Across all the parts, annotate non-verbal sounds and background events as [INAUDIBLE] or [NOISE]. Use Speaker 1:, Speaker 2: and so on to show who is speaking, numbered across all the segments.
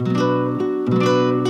Speaker 1: Música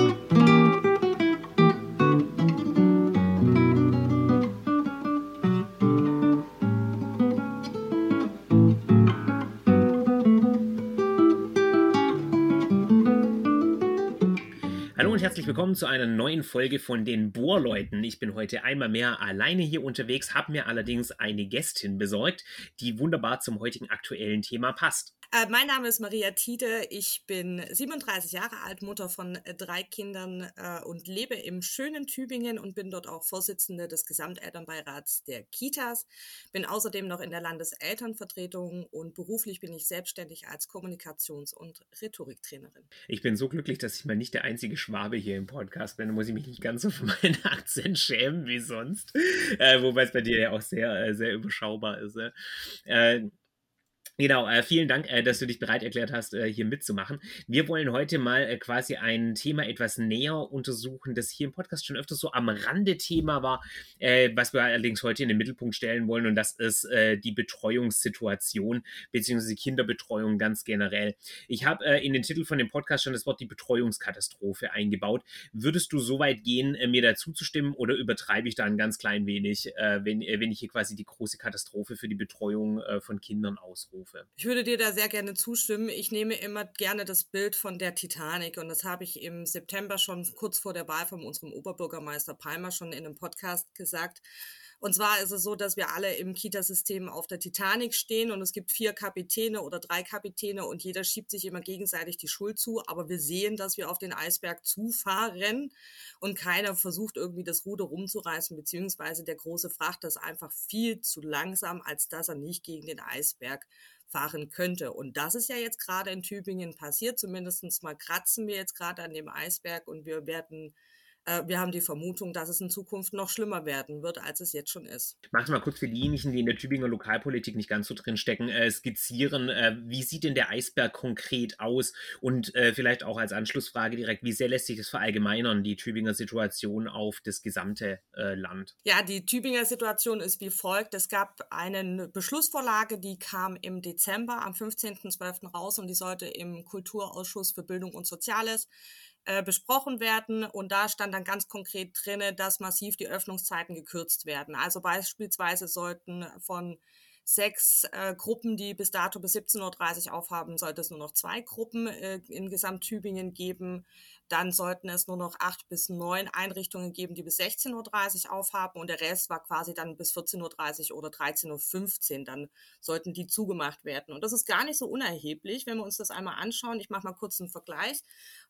Speaker 1: herzlich willkommen zu einer neuen Folge von den Bohrleuten. Ich bin heute einmal mehr alleine hier unterwegs, habe mir allerdings eine Gästin besorgt, die wunderbar zum heutigen aktuellen Thema passt.
Speaker 2: Äh, mein Name ist Maria Tiede. Ich bin 37 Jahre alt, Mutter von äh, drei Kindern äh, und lebe im schönen Tübingen und bin dort auch Vorsitzende des Gesamtelternbeirats der Kitas. Bin außerdem noch in der Landeselternvertretung und beruflich bin ich selbstständig als Kommunikations- und Rhetoriktrainerin.
Speaker 1: Ich bin so glücklich, dass ich mal nicht der einzige Schwabe hier im Podcast bin. Muss ich mich nicht ganz so für meinen [LAUGHS] Akzent schämen wie sonst. Äh, wobei es bei dir ja auch sehr, äh, sehr überschaubar ist. Äh, Genau, äh, vielen Dank, äh, dass du dich bereit erklärt hast, äh, hier mitzumachen. Wir wollen heute mal äh, quasi ein Thema etwas näher untersuchen, das hier im Podcast schon öfters so am Rande Thema war, äh, was wir allerdings heute in den Mittelpunkt stellen wollen, und das ist äh, die Betreuungssituation beziehungsweise Kinderbetreuung ganz generell. Ich habe in den Titel von dem Podcast schon das Wort die Betreuungskatastrophe eingebaut. Würdest du so weit gehen, mir dazu zu stimmen, oder übertreibe ich da ein ganz klein wenig, wenn, wenn ich hier quasi die große Katastrophe für die Betreuung von Kindern ausrufe?
Speaker 2: Katastrophe. Ich würde dir da sehr gerne zustimmen. Ich nehme immer gerne das Bild von der Titanic und das habe ich im September schon kurz vor der Wahl von unserem Oberbürgermeister Palmer schon in einem Podcast gesagt. Und zwar ist es so, dass wir alle im Kitasystem auf der Titanic stehen und es gibt vier Kapitäne oder drei Kapitäne und jeder schiebt sich immer gegenseitig die Schuld zu. Aber wir sehen, dass wir auf den Eisberg zufahren und keiner versucht irgendwie das Ruder rumzureißen, beziehungsweise der große Frachter ist einfach viel zu langsam, als dass er nicht gegen den Eisberg fahren könnte. Und das ist ja jetzt gerade in Tübingen passiert. Zumindest mal kratzen wir jetzt gerade an dem Eisberg und wir werden wir haben die Vermutung, dass es in Zukunft noch schlimmer werden wird, als es jetzt schon ist.
Speaker 1: Magst du mal kurz für diejenigen, die in der Tübinger Lokalpolitik nicht ganz so drin stecken, äh, skizzieren, äh, wie sieht denn der Eisberg konkret aus? Und äh, vielleicht auch als Anschlussfrage direkt, wie sehr lässt sich das verallgemeinern, die Tübinger Situation auf das gesamte äh, Land?
Speaker 2: Ja, die Tübinger Situation ist wie folgt. Es gab eine Beschlussvorlage, die kam im Dezember am 15.12. raus und die sollte im Kulturausschuss für Bildung und Soziales äh, besprochen werden. Und da stand dann ganz konkret drinne, dass massiv die Öffnungszeiten gekürzt werden. Also beispielsweise sollten von sechs äh, Gruppen, die bis dato bis 17.30 Uhr aufhaben, sollte es nur noch zwei Gruppen äh, in Gesamt-Tübingen geben. Dann sollten es nur noch acht bis neun Einrichtungen geben, die bis 16.30 Uhr aufhaben und der Rest war quasi dann bis 14.30 Uhr oder 13.15 Uhr. Dann sollten die zugemacht werden. Und das ist gar nicht so unerheblich, wenn wir uns das einmal anschauen. Ich mache mal kurz einen Vergleich.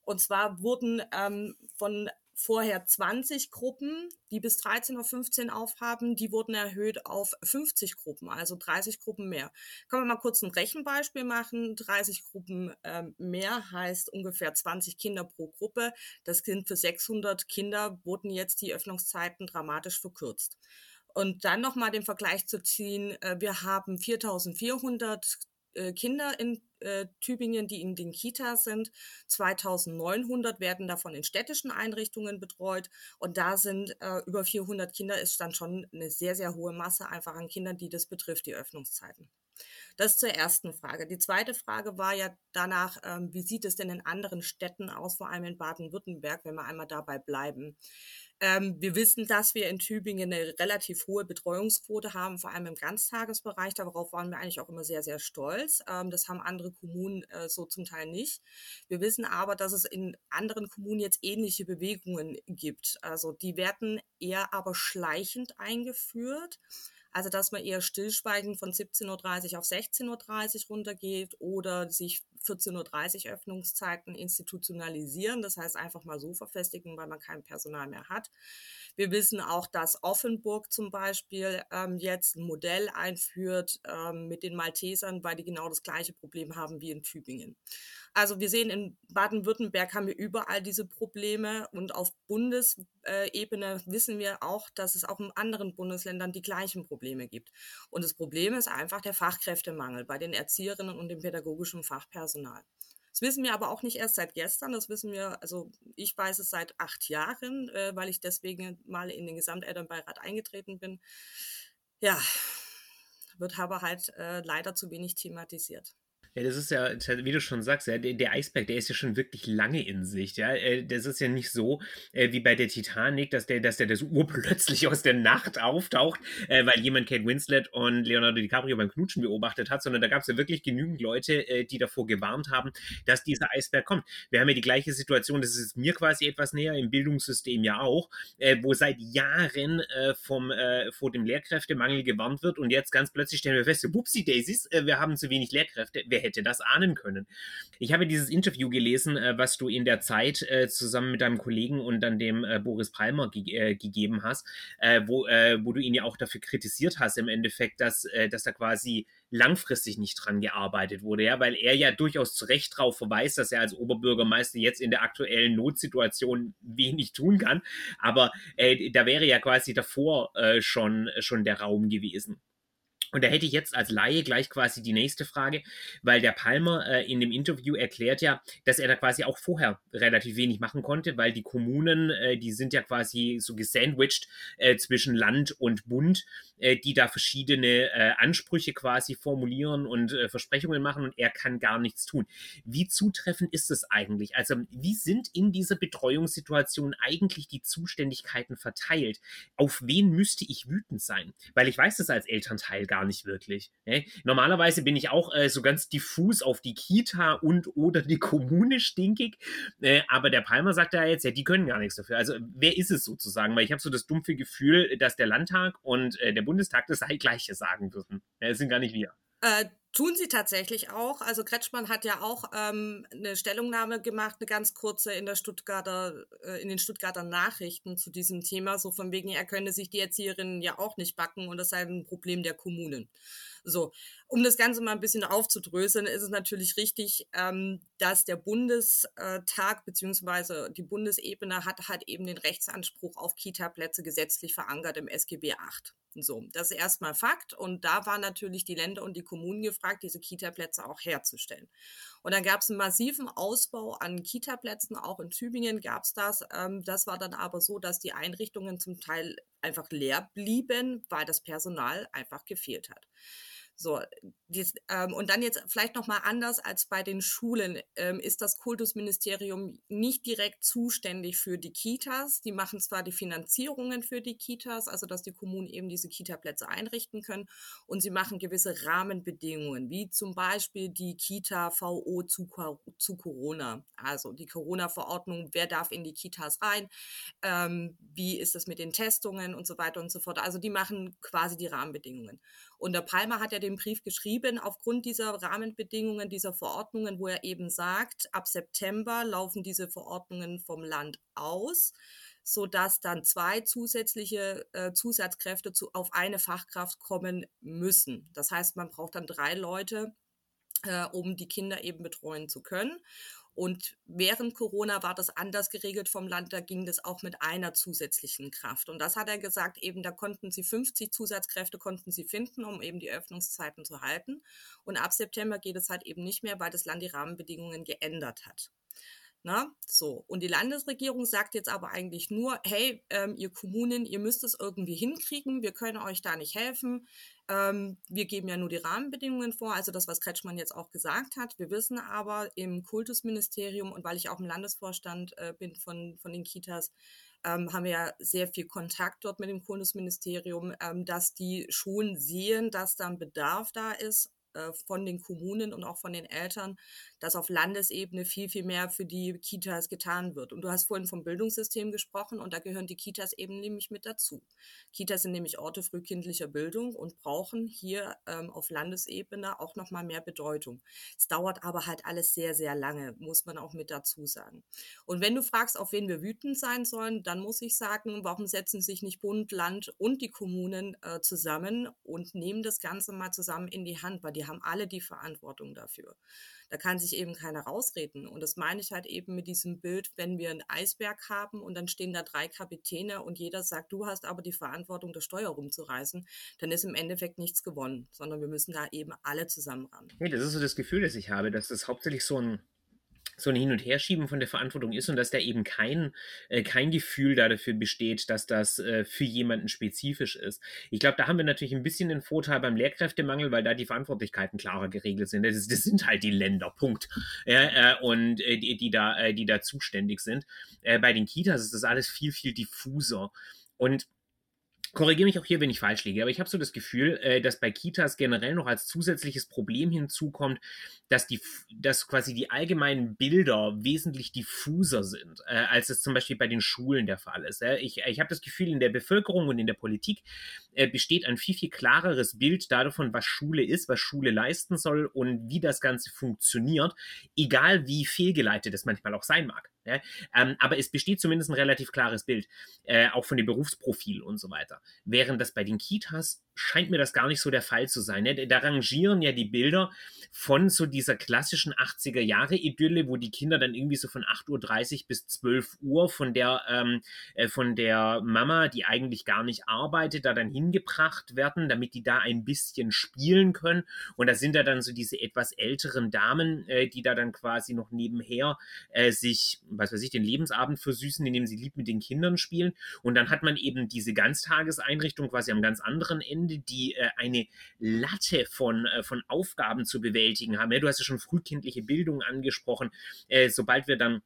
Speaker 2: Und zwar wurden ähm, von vorher 20 Gruppen, die bis 13.15 Uhr aufhaben, die wurden erhöht auf 50 Gruppen, also 30 Gruppen mehr. Können wir mal kurz ein Rechenbeispiel machen. 30 Gruppen äh, mehr heißt ungefähr 20 Kinder pro Gruppe. Das sind für 600 Kinder, wurden jetzt die Öffnungszeiten dramatisch verkürzt. Und dann nochmal den Vergleich zu ziehen, äh, wir haben 4400 äh, Kinder in äh, Tübingen, die in den Kitas sind. 2900 werden davon in städtischen Einrichtungen betreut. Und da sind äh, über 400 Kinder, ist dann schon eine sehr, sehr hohe Masse einfach an Kindern, die das betrifft, die Öffnungszeiten. Das zur ersten Frage. Die zweite Frage war ja danach, ähm, wie sieht es denn in anderen Städten aus, vor allem in Baden-Württemberg, wenn wir einmal dabei bleiben. Ähm, wir wissen, dass wir in Tübingen eine relativ hohe Betreuungsquote haben, vor allem im Ganztagesbereich. Darauf waren wir eigentlich auch immer sehr, sehr stolz. Ähm, das haben andere Kommunen äh, so zum Teil nicht. Wir wissen aber, dass es in anderen Kommunen jetzt ähnliche Bewegungen gibt. Also die werden eher aber schleichend eingeführt. Also, dass man eher stillschweigend von 17.30 Uhr auf 16.30 Uhr runtergeht oder sich 14.30 Uhr Öffnungszeiten institutionalisieren, das heißt einfach mal so verfestigen, weil man kein Personal mehr hat. Wir wissen auch, dass Offenburg zum Beispiel ähm, jetzt ein Modell einführt ähm, mit den Maltesern, weil die genau das gleiche Problem haben wie in Tübingen. Also wir sehen, in Baden-Württemberg haben wir überall diese Probleme und auf Bundesebene wissen wir auch, dass es auch in anderen Bundesländern die gleichen Probleme gibt. Und das Problem ist einfach der Fachkräftemangel bei den Erzieherinnen und dem pädagogischen Fachpersonal. Das wissen wir aber auch nicht erst seit gestern, das wissen wir, also ich weiß es seit acht Jahren, äh, weil ich deswegen mal in den Gesamtelternbeirat eingetreten bin. Ja, wird aber halt äh, leider zu wenig thematisiert.
Speaker 1: Ja, das ist ja, wie du schon sagst, ja, der, der, Eisberg, der ist ja schon wirklich lange in Sicht. Ja? Äh, das ist ja nicht so äh, wie bei der Titanic, dass der, dass der das urplötzlich [LAUGHS] aus der Nacht auftaucht, äh, weil jemand Kate Winslet und Leonardo DiCaprio beim Knutschen beobachtet hat, sondern da gab es ja wirklich genügend Leute, die davor gewarnt haben, dass dieser Eisberg kommt. Wir haben ja die gleiche Situation, das ist mir quasi etwas näher, im Bildungssystem ja auch, wo seit Jahren vom, vor dem Lehrkräftemangel gewarnt wird und jetzt ganz plötzlich stellen wir fest, Wupsi Daisies, wir haben zu wenig Lehrkräfte. Wer hätte das ahnen können? Ich habe dieses Interview gelesen, äh, was du in der Zeit äh, zusammen mit deinem Kollegen und dann dem äh, Boris Palmer ge gegeben hast, wo, wo du ihn ja auch dafür kritisiert hast, im Endeffekt, dass, dass da quasi langfristig nicht dran gearbeitet wurde, ja, weil er ja durchaus zu Recht darauf verweist, dass er als Oberbürgermeister jetzt in der aktuellen Notsituation wenig tun kann. Aber äh, da wäre ja quasi davor äh, schon, schon der Raum gewesen. Und da hätte ich jetzt als Laie gleich quasi die nächste Frage, weil der Palmer äh, in dem Interview erklärt ja, dass er da quasi auch vorher relativ wenig machen konnte, weil die Kommunen, äh, die sind ja quasi so gesandwiched äh, zwischen Land und Bund, äh, die da verschiedene äh, Ansprüche quasi formulieren und äh, Versprechungen machen und er kann gar nichts tun. Wie zutreffend ist es eigentlich? Also wie sind in dieser Betreuungssituation eigentlich die Zuständigkeiten verteilt? Auf wen müsste ich wütend sein? Weil ich weiß das als Elternteil gar gar nicht wirklich. Ne? Normalerweise bin ich auch äh, so ganz diffus auf die Kita und oder die Kommune stinkig, äh, aber der Palmer sagt ja jetzt, ja, die können gar nichts dafür. Also wer ist es sozusagen? Weil ich habe so das dumpfe Gefühl, dass der Landtag und äh, der Bundestag das gleiche sagen würden. Es sind gar nicht wir.
Speaker 2: Tun sie tatsächlich auch. Also Kretschmann hat ja auch ähm, eine Stellungnahme gemacht, eine ganz kurze in der Stuttgarter, äh, in den Stuttgarter Nachrichten zu diesem Thema, so von wegen, er könne sich die Erzieherinnen ja auch nicht backen und das sei ein Problem der Kommunen. So, um das Ganze mal ein bisschen aufzudröseln, ist es natürlich richtig, ähm, dass der Bundestag bzw. die Bundesebene hat, hat eben den Rechtsanspruch auf Kita-Plätze gesetzlich verankert im SGB VIII. So, das ist erstmal Fakt. Und da waren natürlich die Länder und die Kommunen gefragt, diese Kita-Plätze auch herzustellen. Und dann gab es einen massiven Ausbau an Kita-Plätzen, auch in Tübingen gab es das. Ähm, das war dann aber so, dass die Einrichtungen zum Teil einfach leer blieben, weil das Personal einfach gefehlt hat. So, dies, ähm, und dann jetzt vielleicht nochmal anders als bei den Schulen ähm, ist das Kultusministerium nicht direkt zuständig für die Kitas. Die machen zwar die Finanzierungen für die Kitas, also dass die Kommunen eben diese Kita-Plätze einrichten können und sie machen gewisse Rahmenbedingungen, wie zum Beispiel die Kita-VO zu, zu, Corona, also die Corona-Verordnung, wer darf in die Kitas rein, ähm, wie ist es mit den Testungen und so weiter und so fort. Also die machen quasi die Rahmenbedingungen. Und der Palmer hat ja den Brief geschrieben aufgrund dieser Rahmenbedingungen, dieser Verordnungen, wo er eben sagt, ab September laufen diese Verordnungen vom Land aus sodass dann zwei zusätzliche äh, Zusatzkräfte zu, auf eine Fachkraft kommen müssen. Das heißt, man braucht dann drei Leute, äh, um die Kinder eben betreuen zu können. Und während Corona war das anders geregelt vom Land, da ging das auch mit einer zusätzlichen Kraft. Und das hat er gesagt, eben da konnten sie 50 Zusatzkräfte konnten sie finden, um eben die Öffnungszeiten zu halten. Und ab September geht es halt eben nicht mehr, weil das Land die Rahmenbedingungen geändert hat. Na, so. Und die Landesregierung sagt jetzt aber eigentlich nur, hey, ähm, ihr Kommunen, ihr müsst es irgendwie hinkriegen, wir können euch da nicht helfen. Ähm, wir geben ja nur die Rahmenbedingungen vor, also das, was Kretschmann jetzt auch gesagt hat. Wir wissen aber im Kultusministerium und weil ich auch im Landesvorstand äh, bin von, von den Kitas, ähm, haben wir ja sehr viel Kontakt dort mit dem Kultusministerium, ähm, dass die schon sehen, dass da ein Bedarf da ist äh, von den Kommunen und auch von den Eltern, dass auf Landesebene viel, viel mehr für die Kitas getan wird. Und du hast vorhin vom Bildungssystem gesprochen und da gehören die Kitas eben nämlich mit dazu. Kitas sind nämlich Orte frühkindlicher Bildung und brauchen hier ähm, auf Landesebene auch nochmal mehr Bedeutung. Es dauert aber halt alles sehr, sehr lange, muss man auch mit dazu sagen. Und wenn du fragst, auf wen wir wütend sein sollen, dann muss ich sagen, warum setzen sich nicht Bund, Land und die Kommunen äh, zusammen und nehmen das Ganze mal zusammen in die Hand, weil die haben alle die Verantwortung dafür. Da kann sich eben keiner rausreden. Und das meine ich halt eben mit diesem Bild, wenn wir einen Eisberg haben und dann stehen da drei Kapitäne und jeder sagt, du hast aber die Verantwortung, das Steuer rumzureißen, dann ist im Endeffekt nichts gewonnen, sondern wir müssen da eben alle zusammen ran.
Speaker 1: Nee, das ist so das Gefühl, das ich habe, dass das hauptsächlich so ein so ein Hin- und Herschieben von der Verantwortung ist und dass da eben kein, äh, kein Gefühl da dafür besteht, dass das äh, für jemanden spezifisch ist. Ich glaube, da haben wir natürlich ein bisschen den Vorteil beim Lehrkräftemangel, weil da die Verantwortlichkeiten klarer geregelt sind. Das, das sind halt die Länder, Punkt. Ja, äh, und äh, die, die, da, äh, die da zuständig sind. Äh, bei den Kitas ist das alles viel, viel diffuser. Und korrigiere mich auch hier, wenn ich falsch liege, aber ich habe so das Gefühl, äh, dass bei Kitas generell noch als zusätzliches Problem hinzukommt, dass die, dass quasi die allgemeinen Bilder wesentlich diffuser sind, äh, als es zum Beispiel bei den Schulen der Fall ist. Äh. Ich, ich habe das Gefühl, in der Bevölkerung und in der Politik besteht ein viel, viel klareres Bild davon, was Schule ist, was Schule leisten soll und wie das Ganze funktioniert, egal wie fehlgeleitet es manchmal auch sein mag. Ja? Ähm, aber es besteht zumindest ein relativ klares Bild, äh, auch von dem Berufsprofil und so weiter. Während das bei den Kitas scheint mir das gar nicht so der Fall zu sein. Ne? Da rangieren ja die Bilder von so dieser klassischen 80er Jahre Idylle, wo die Kinder dann irgendwie so von 8.30 Uhr bis 12 Uhr von der, ähm, äh, von der Mama, die eigentlich gar nicht arbeitet, da dann hingebracht werden, damit die da ein bisschen spielen können. Und da sind da dann so diese etwas älteren Damen, äh, die da dann quasi noch nebenher äh, sich, was weiß ich, den Lebensabend versüßen, indem sie lieb mit den Kindern spielen. Und dann hat man eben diese Ganztageseinrichtung quasi am ganz anderen Ende die äh, eine Latte von, äh, von Aufgaben zu bewältigen haben. Ja, du hast ja schon frühkindliche Bildung angesprochen. Äh, sobald wir dann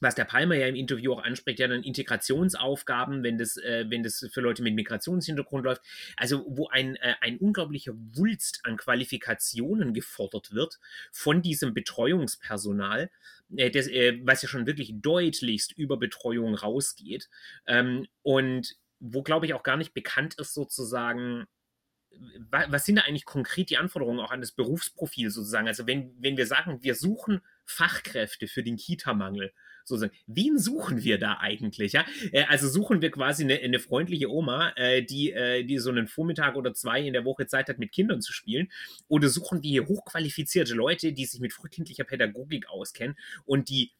Speaker 1: was der Palmer ja im Interview auch anspricht, ja dann Integrationsaufgaben, wenn das, äh, wenn das für Leute mit Migrationshintergrund läuft. Also wo ein, äh, ein unglaublicher Wulst an Qualifikationen gefordert wird von diesem Betreuungspersonal, äh, das, äh, was ja schon wirklich deutlichst über Betreuung rausgeht. Ähm, und wo, glaube ich, auch gar nicht bekannt ist, sozusagen, was sind da eigentlich konkret die Anforderungen auch an das Berufsprofil sozusagen? Also wenn, wenn wir sagen, wir suchen Fachkräfte für den Kita-Mangel, sozusagen, wen suchen wir da eigentlich? Ja? Äh, also suchen wir quasi eine, eine freundliche Oma, äh, die, äh, die so einen Vormittag oder zwei in der Woche Zeit hat, mit Kindern zu spielen? Oder suchen wir hochqualifizierte Leute, die sich mit frühkindlicher Pädagogik auskennen und die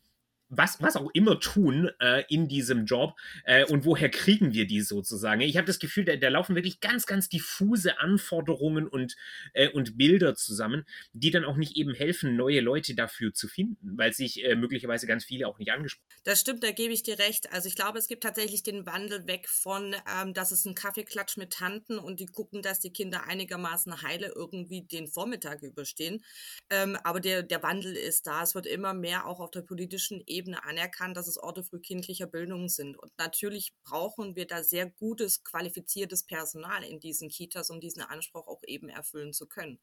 Speaker 1: was, was auch immer tun äh, in diesem Job äh, und woher kriegen wir die sozusagen. Ich habe das Gefühl, da, da, laufen wirklich ganz, ganz diffuse Anforderungen und, äh, und Bilder zusammen, die dann auch nicht eben helfen, neue Leute dafür zu finden, weil sich äh, möglicherweise ganz viele auch nicht angesprochen haben.
Speaker 2: Das stimmt, da gebe ich dir recht. Also ich glaube, es gibt tatsächlich den Wandel weg von, ähm, dass es ein Kaffeeklatsch mit Tanten und die gucken, dass die Kinder einigermaßen heile irgendwie den Vormittag überstehen. Ähm, aber der, der Wandel ist da. Es wird immer mehr auch auf der politischen Ebene Ebene anerkannt, dass es Orte frühkindlicher Bildung sind. Und natürlich brauchen wir da sehr gutes, qualifiziertes Personal in diesen Kitas, um diesen Anspruch auch eben erfüllen zu können.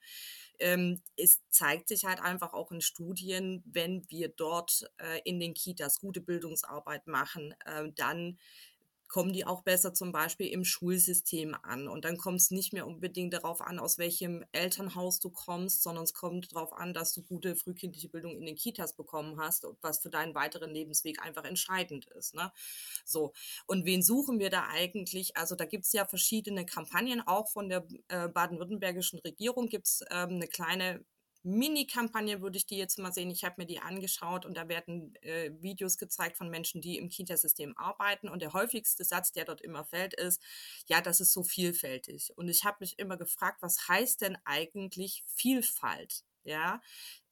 Speaker 2: Ähm, es zeigt sich halt einfach auch in Studien, wenn wir dort äh, in den Kitas gute Bildungsarbeit machen, äh, dann kommen die auch besser zum Beispiel im Schulsystem an. Und dann kommt es nicht mehr unbedingt darauf an, aus welchem Elternhaus du kommst, sondern es kommt darauf an, dass du gute frühkindliche Bildung in den Kitas bekommen hast, was für deinen weiteren Lebensweg einfach entscheidend ist. Ne? So. Und wen suchen wir da eigentlich? Also da gibt es ja verschiedene Kampagnen, auch von der äh, baden-württembergischen Regierung gibt es ähm, eine kleine Mini-Kampagne würde ich die jetzt mal sehen. Ich habe mir die angeschaut und da werden äh, Videos gezeigt von Menschen, die im Kitasystem arbeiten. Und der häufigste Satz, der dort immer fällt, ist, ja, das ist so vielfältig. Und ich habe mich immer gefragt, was heißt denn eigentlich Vielfalt? Ja,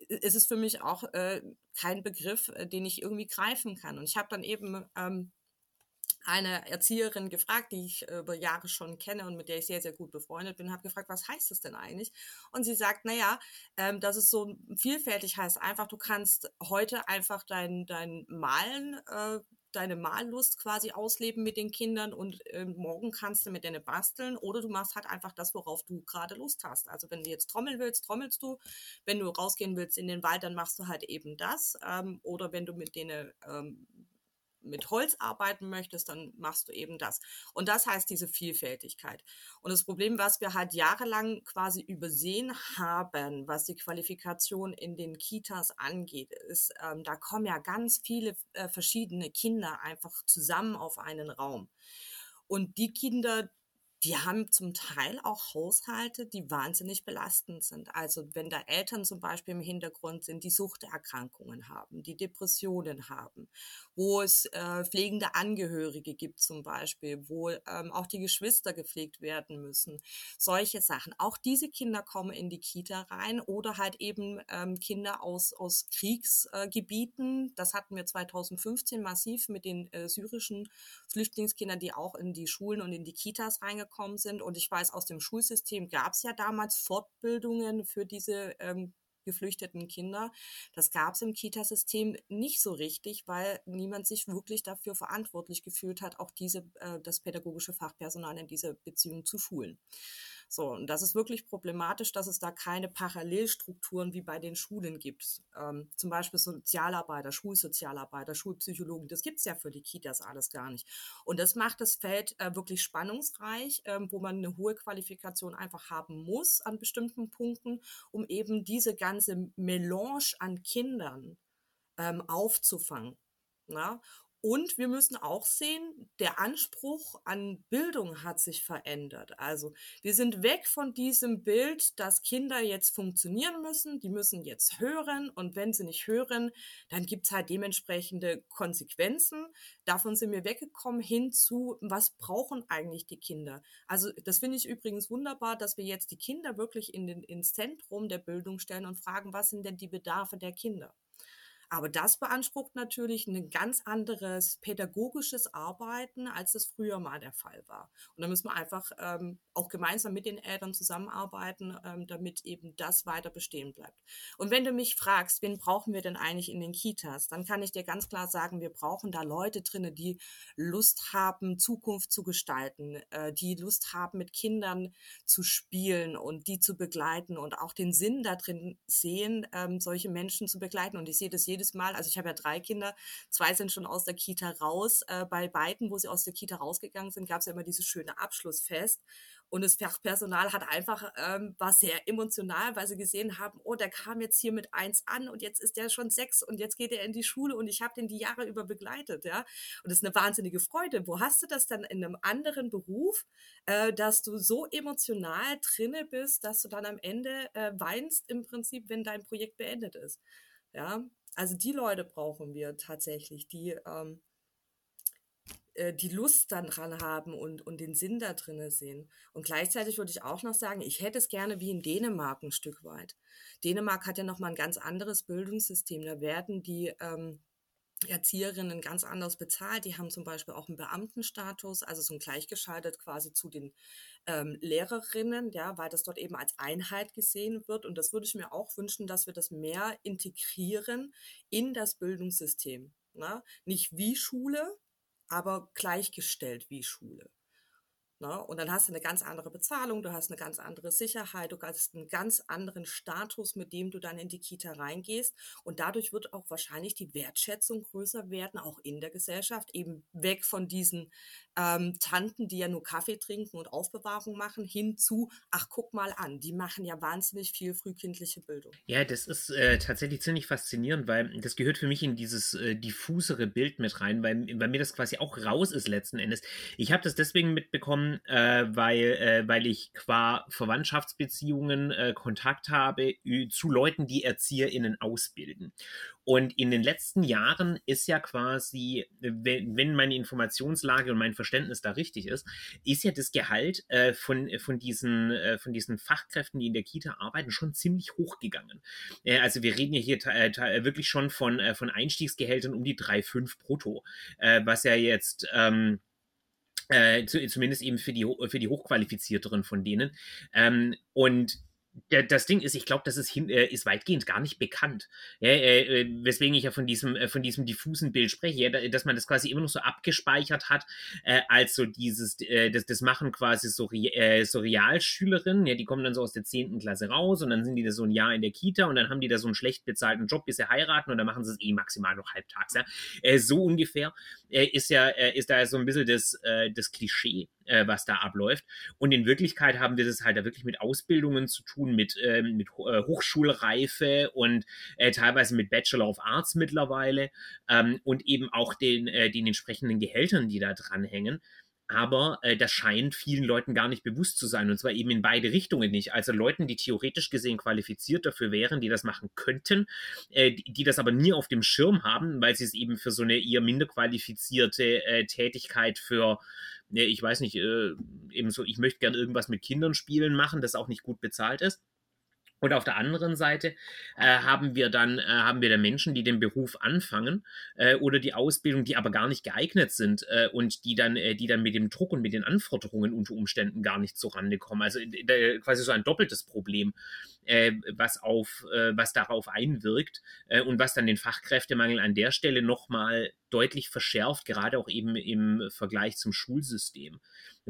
Speaker 2: es ist für mich auch äh, kein Begriff, äh, den ich irgendwie greifen kann. Und ich habe dann eben ähm, eine Erzieherin gefragt, die ich über Jahre schon kenne und mit der ich sehr, sehr gut befreundet bin, habe gefragt, was heißt das denn eigentlich? Und sie sagt, naja, ähm, das ist so vielfältig heißt einfach, du kannst heute einfach dein, dein Malen, äh, deine Mallust quasi ausleben mit den Kindern und äh, morgen kannst du mit denen basteln oder du machst halt einfach das, worauf du gerade Lust hast. Also wenn du jetzt trommeln willst, trommelst du. Wenn du rausgehen willst in den Wald, dann machst du halt eben das. Ähm, oder wenn du mit denen ähm, mit Holz arbeiten möchtest, dann machst du eben das. Und das heißt diese Vielfältigkeit. Und das Problem, was wir halt jahrelang quasi übersehen haben, was die Qualifikation in den Kitas angeht, ist, ähm, da kommen ja ganz viele äh, verschiedene Kinder einfach zusammen auf einen Raum. Und die Kinder, die haben zum Teil auch Haushalte, die wahnsinnig belastend sind. Also wenn da Eltern zum Beispiel im Hintergrund sind, die Suchterkrankungen haben, die Depressionen haben, wo es äh, pflegende Angehörige gibt zum Beispiel, wo ähm, auch die Geschwister gepflegt werden müssen, solche Sachen. Auch diese Kinder kommen in die Kita rein oder halt eben ähm, Kinder aus, aus Kriegsgebieten. Äh, das hatten wir 2015 massiv mit den äh, syrischen Flüchtlingskindern, die auch in die Schulen und in die Kitas reingekommen gekommen sind. Und ich weiß, aus dem Schulsystem gab es ja damals Fortbildungen für diese ähm, geflüchteten Kinder. Das gab es im Kitasystem nicht so richtig, weil niemand sich wirklich dafür verantwortlich gefühlt hat, auch diese, äh, das pädagogische Fachpersonal in dieser Beziehung zu schulen. So, und das ist wirklich problematisch, dass es da keine Parallelstrukturen wie bei den Schulen gibt. Ähm, zum Beispiel Sozialarbeiter, Schulsozialarbeiter, Schulpsychologen, das gibt es ja für die Kitas alles gar nicht. Und das macht das Feld äh, wirklich spannungsreich, äh, wo man eine hohe Qualifikation einfach haben muss an bestimmten Punkten, um eben diese ganze Melange an Kindern ähm, aufzufangen. Na? Und wir müssen auch sehen, der Anspruch an Bildung hat sich verändert. Also wir sind weg von diesem Bild, dass Kinder jetzt funktionieren müssen, die müssen jetzt hören und wenn sie nicht hören, dann gibt es halt dementsprechende Konsequenzen. Davon sind wir weggekommen hin zu, was brauchen eigentlich die Kinder? Also das finde ich übrigens wunderbar, dass wir jetzt die Kinder wirklich in den, ins Zentrum der Bildung stellen und fragen, was sind denn die Bedarfe der Kinder? Aber das beansprucht natürlich ein ganz anderes pädagogisches Arbeiten, als das früher mal der Fall war. Und da müssen wir einfach ähm, auch gemeinsam mit den Eltern zusammenarbeiten, ähm, damit eben das weiter bestehen bleibt. Und wenn du mich fragst, wen brauchen wir denn eigentlich in den Kitas, dann kann ich dir ganz klar sagen, wir brauchen da Leute drin, die Lust haben, Zukunft zu gestalten, äh, die Lust haben, mit Kindern zu spielen und die zu begleiten und auch den Sinn da drin sehen, ähm, solche Menschen zu begleiten. Und ich sehe das jedes jedes Mal, also ich habe ja drei Kinder, zwei sind schon aus der Kita raus. Äh, bei beiden, wo sie aus der Kita rausgegangen sind, gab es ja immer dieses schöne Abschlussfest. Und das Fachpersonal hat einfach, ähm, war sehr emotional, weil sie gesehen haben, oh, der kam jetzt hier mit eins an und jetzt ist der schon sechs und jetzt geht er in die Schule und ich habe den die Jahre über begleitet, ja. Und das ist eine wahnsinnige Freude. Wo hast du das dann in einem anderen Beruf, äh, dass du so emotional drinne bist, dass du dann am Ende äh, weinst im Prinzip, wenn dein Projekt beendet ist? Ja, also die Leute brauchen wir tatsächlich, die ähm, äh, die Lust dann dran haben und, und den Sinn da drin sehen. Und gleichzeitig würde ich auch noch sagen, ich hätte es gerne wie in Dänemark ein Stück weit. Dänemark hat ja nochmal ein ganz anderes Bildungssystem. Da werden die ähm, Erzieherinnen ganz anders bezahlt. Die haben zum Beispiel auch einen Beamtenstatus, also so ein gleichgeschaltet quasi zu den ähm, Lehrerinnen, ja, weil das dort eben als Einheit gesehen wird. Und das würde ich mir auch wünschen, dass wir das mehr integrieren in das Bildungssystem. Ne? Nicht wie Schule, aber gleichgestellt wie Schule. Ne? Und dann hast du eine ganz andere Bezahlung, du hast eine ganz andere Sicherheit, du hast einen ganz anderen Status, mit dem du dann in die Kita reingehst. Und dadurch wird auch wahrscheinlich die Wertschätzung größer werden, auch in der Gesellschaft, eben weg von diesen ähm, Tanten, die ja nur Kaffee trinken und Aufbewahrung machen, hin zu, ach guck mal an, die machen ja wahnsinnig viel frühkindliche Bildung.
Speaker 1: Ja, das ist äh, tatsächlich ziemlich faszinierend, weil das gehört für mich in dieses äh, diffusere Bild mit rein, weil, weil mir das quasi auch raus ist letzten Endes. Ich habe das deswegen mitbekommen, äh, weil, äh, weil ich qua Verwandtschaftsbeziehungen äh, Kontakt habe zu Leuten, die ErzieherInnen ausbilden. Und in den letzten Jahren ist ja quasi, wenn, wenn meine Informationslage und mein Verständnis da richtig ist, ist ja das Gehalt äh, von, von, diesen, äh, von diesen Fachkräften, die in der Kita arbeiten, schon ziemlich hochgegangen. Äh, also wir reden ja hier wirklich schon von, von Einstiegsgehältern um die 3,5 brutto, was ja jetzt... Ähm, äh, zumindest eben für die, für die Hochqualifizierteren von denen. Ähm, und das Ding ist, ich glaube, das ist, hin, äh, ist weitgehend gar nicht bekannt. Ja, äh, äh, weswegen ich ja von diesem, äh, von diesem diffusen Bild spreche, ja, dass man das quasi immer noch so abgespeichert hat, äh, als so dieses, äh, das, das machen quasi so, so Realschülerinnen, ja, die kommen dann so aus der 10. Klasse raus und dann sind die da so ein Jahr in der Kita und dann haben die da so einen schlecht bezahlten Job, bis sie heiraten und dann machen sie es eh maximal noch halbtags. Ja. so ungefähr ist ja, ist da so ein bisschen das, das Klischee äh, was da abläuft. Und in Wirklichkeit haben wir das halt da wirklich mit Ausbildungen zu tun, mit, ähm, mit äh, Hochschulreife und äh, teilweise mit Bachelor of Arts mittlerweile ähm, und eben auch den, äh, den entsprechenden Gehältern, die da dranhängen. Aber äh, das scheint vielen Leuten gar nicht bewusst zu sein und zwar eben in beide Richtungen nicht. Also Leuten, die theoretisch gesehen qualifiziert dafür wären, die das machen könnten, äh, die, die, das aber nie auf dem Schirm haben, weil sie es eben für so eine eher minder qualifizierte äh, Tätigkeit für ich weiß nicht, äh, eben so, ich möchte gerne irgendwas mit Kindern spielen machen, das auch nicht gut bezahlt ist und auf der anderen Seite äh, haben wir dann äh, haben wir dann Menschen, die den Beruf anfangen äh, oder die Ausbildung, die aber gar nicht geeignet sind äh, und die dann äh, die dann mit dem Druck und mit den Anforderungen unter Umständen gar nicht zurande kommen. Also äh, quasi so ein doppeltes Problem, was auf was darauf einwirkt und was dann den Fachkräftemangel an der Stelle nochmal deutlich verschärft, gerade auch eben im Vergleich zum Schulsystem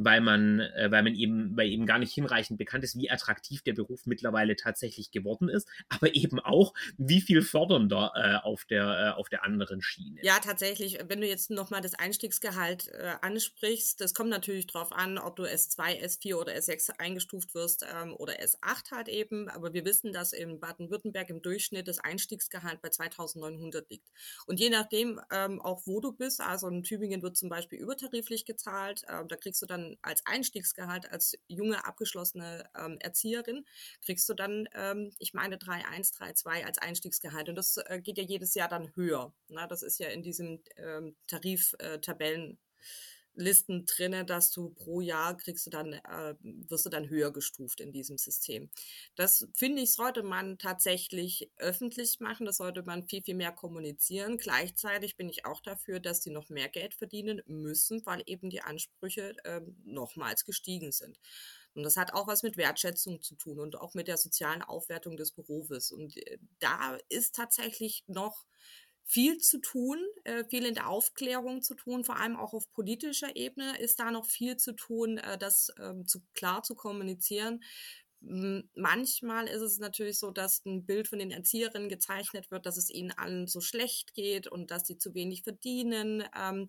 Speaker 1: weil man, äh, weil man eben, weil eben gar nicht hinreichend bekannt ist, wie attraktiv der Beruf mittlerweile tatsächlich geworden ist, aber eben auch, wie viel fördernder äh, auf der, äh, auf der anderen Schiene.
Speaker 2: Ja, tatsächlich, wenn du jetzt nochmal das Einstiegsgehalt äh, ansprichst, das kommt natürlich darauf an, ob du S2, S4 oder S6 eingestuft wirst ähm, oder S8 halt eben, aber wir wissen, dass in Baden-Württemberg im Durchschnitt das Einstiegsgehalt bei 2900 liegt. Und je nachdem ähm, auch, wo du bist, also in Tübingen wird zum Beispiel übertariflich gezahlt, ähm, da kriegst du dann als Einstiegsgehalt als junge abgeschlossene ähm, Erzieherin, kriegst du dann, ähm, ich meine, 3,1, 3,2 als Einstiegsgehalt. Und das äh, geht ja jedes Jahr dann höher. Na, das ist ja in diesem ähm, Tariftabellen. Äh, Listen drinne, dass du pro Jahr kriegst du dann, äh, wirst du dann höher gestuft in diesem System. Das finde ich, sollte man tatsächlich öffentlich machen, das sollte man viel, viel mehr kommunizieren. Gleichzeitig bin ich auch dafür, dass die noch mehr Geld verdienen müssen, weil eben die Ansprüche äh, nochmals gestiegen sind. Und das hat auch was mit Wertschätzung zu tun und auch mit der sozialen Aufwertung des Berufes. Und äh, da ist tatsächlich noch viel zu tun, äh, viel in der Aufklärung zu tun, vor allem auch auf politischer Ebene ist da noch viel zu tun, äh, das ähm, zu, klar zu kommunizieren. Manchmal ist es natürlich so, dass ein Bild von den Erzieherinnen gezeichnet wird, dass es ihnen allen so schlecht geht und dass sie zu wenig verdienen. Ähm,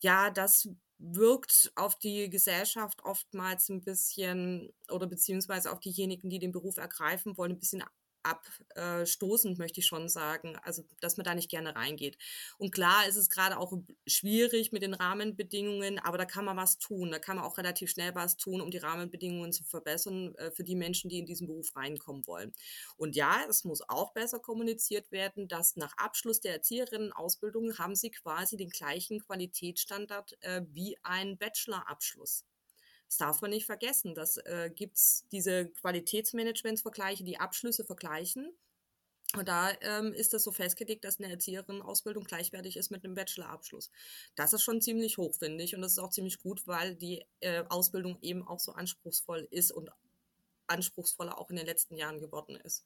Speaker 2: ja, das wirkt auf die Gesellschaft oftmals ein bisschen oder beziehungsweise auf diejenigen, die den Beruf ergreifen wollen, ein bisschen abstoßend, möchte ich schon sagen. Also, dass man da nicht gerne reingeht. Und klar ist es gerade auch schwierig mit den Rahmenbedingungen, aber da kann man was tun. Da kann man auch relativ schnell was tun, um die Rahmenbedingungen zu verbessern äh, für die Menschen, die in diesen Beruf reinkommen wollen. Und ja, es muss auch besser kommuniziert werden, dass nach Abschluss der Erzieherinnen-Ausbildung haben sie quasi den gleichen Qualitätsstandard äh, wie ein Bachelorabschluss. Das darf man nicht vergessen. Das äh, gibt es diese Qualitätsmanagementsvergleiche, die Abschlüsse vergleichen. Und da ähm, ist das so festgelegt, dass eine Erzieherin-Ausbildung gleichwertig ist mit einem Bachelorabschluss. Das ist schon ziemlich hoch, finde ich. Und das ist auch ziemlich gut, weil die äh, Ausbildung eben auch so anspruchsvoll ist und anspruchsvoller auch in den letzten Jahren geworden ist.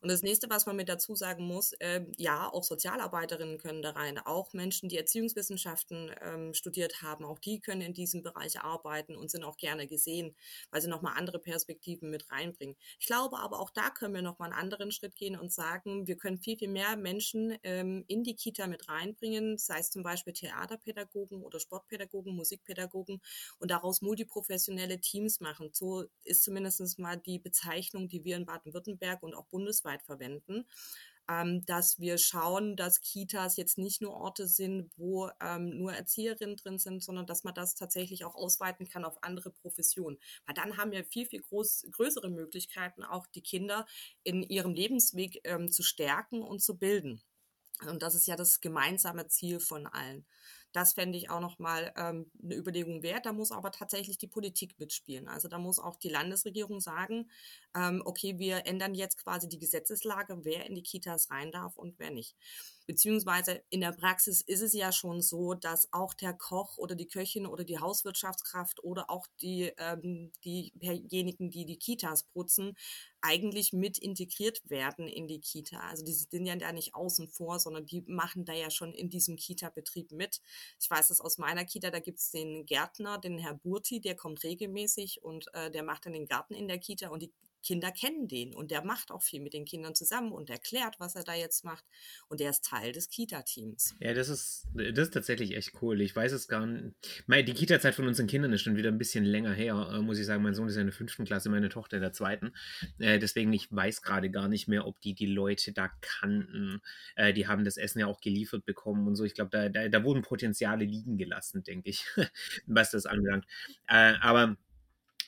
Speaker 2: Und das nächste, was man mit dazu sagen muss, äh, ja, auch Sozialarbeiterinnen können da rein, auch Menschen, die Erziehungswissenschaften ähm, studiert haben, auch die können in diesem Bereich arbeiten und sind auch gerne gesehen, weil sie nochmal andere Perspektiven mit reinbringen. Ich glaube aber auch da können wir nochmal einen anderen Schritt gehen und sagen, wir können viel, viel mehr Menschen ähm, in die Kita mit reinbringen, sei es zum Beispiel Theaterpädagogen oder Sportpädagogen, Musikpädagogen und daraus multiprofessionelle Teams machen. So ist zumindest mal die Bezeichnung, die wir in Baden-Württemberg und auch bundesweit verwenden ähm, dass wir schauen, dass Kitas jetzt nicht nur Orte sind, wo ähm, nur Erzieherinnen drin sind, sondern dass man das tatsächlich auch ausweiten kann auf andere Professionen. Weil dann haben wir viel, viel groß, größere Möglichkeiten, auch die Kinder in ihrem Lebensweg ähm, zu stärken und zu bilden. Und das ist ja das gemeinsame Ziel von allen. Das fände ich auch nochmal ähm, eine Überlegung wert. Da muss aber tatsächlich die Politik mitspielen. Also da muss auch die Landesregierung sagen, ähm, okay, wir ändern jetzt quasi die Gesetzeslage, wer in die Kitas rein darf und wer nicht. Beziehungsweise in der Praxis ist es ja schon so, dass auch der Koch oder die Köchin oder die Hauswirtschaftskraft oder auch die, ähm, diejenigen, die die Kitas putzen, eigentlich mit integriert werden in die Kita. Also die sind ja da nicht außen vor, sondern die machen da ja schon in diesem Kita-Betrieb mit. Ich weiß das aus meiner Kita, da gibt es den Gärtner, den Herr Burti, der kommt regelmäßig und äh, der macht dann den Garten in der Kita und die Kinder kennen den und der macht auch viel mit den Kindern zusammen und erklärt, was er da jetzt macht. Und der ist Teil des Kita-Teams.
Speaker 1: Ja, das ist, das ist tatsächlich echt cool. Ich weiß es gar nicht. Die Kita-Zeit von unseren Kindern ist schon wieder ein bisschen länger her, äh, muss ich sagen. Mein Sohn ist ja in der fünften Klasse, meine Tochter in der zweiten. Äh, deswegen, ich weiß gerade gar nicht mehr, ob die die Leute da kannten. Äh, die haben das Essen ja auch geliefert bekommen und so. Ich glaube, da, da, da wurden Potenziale liegen gelassen, denke ich, [LAUGHS] was das anbelangt. aber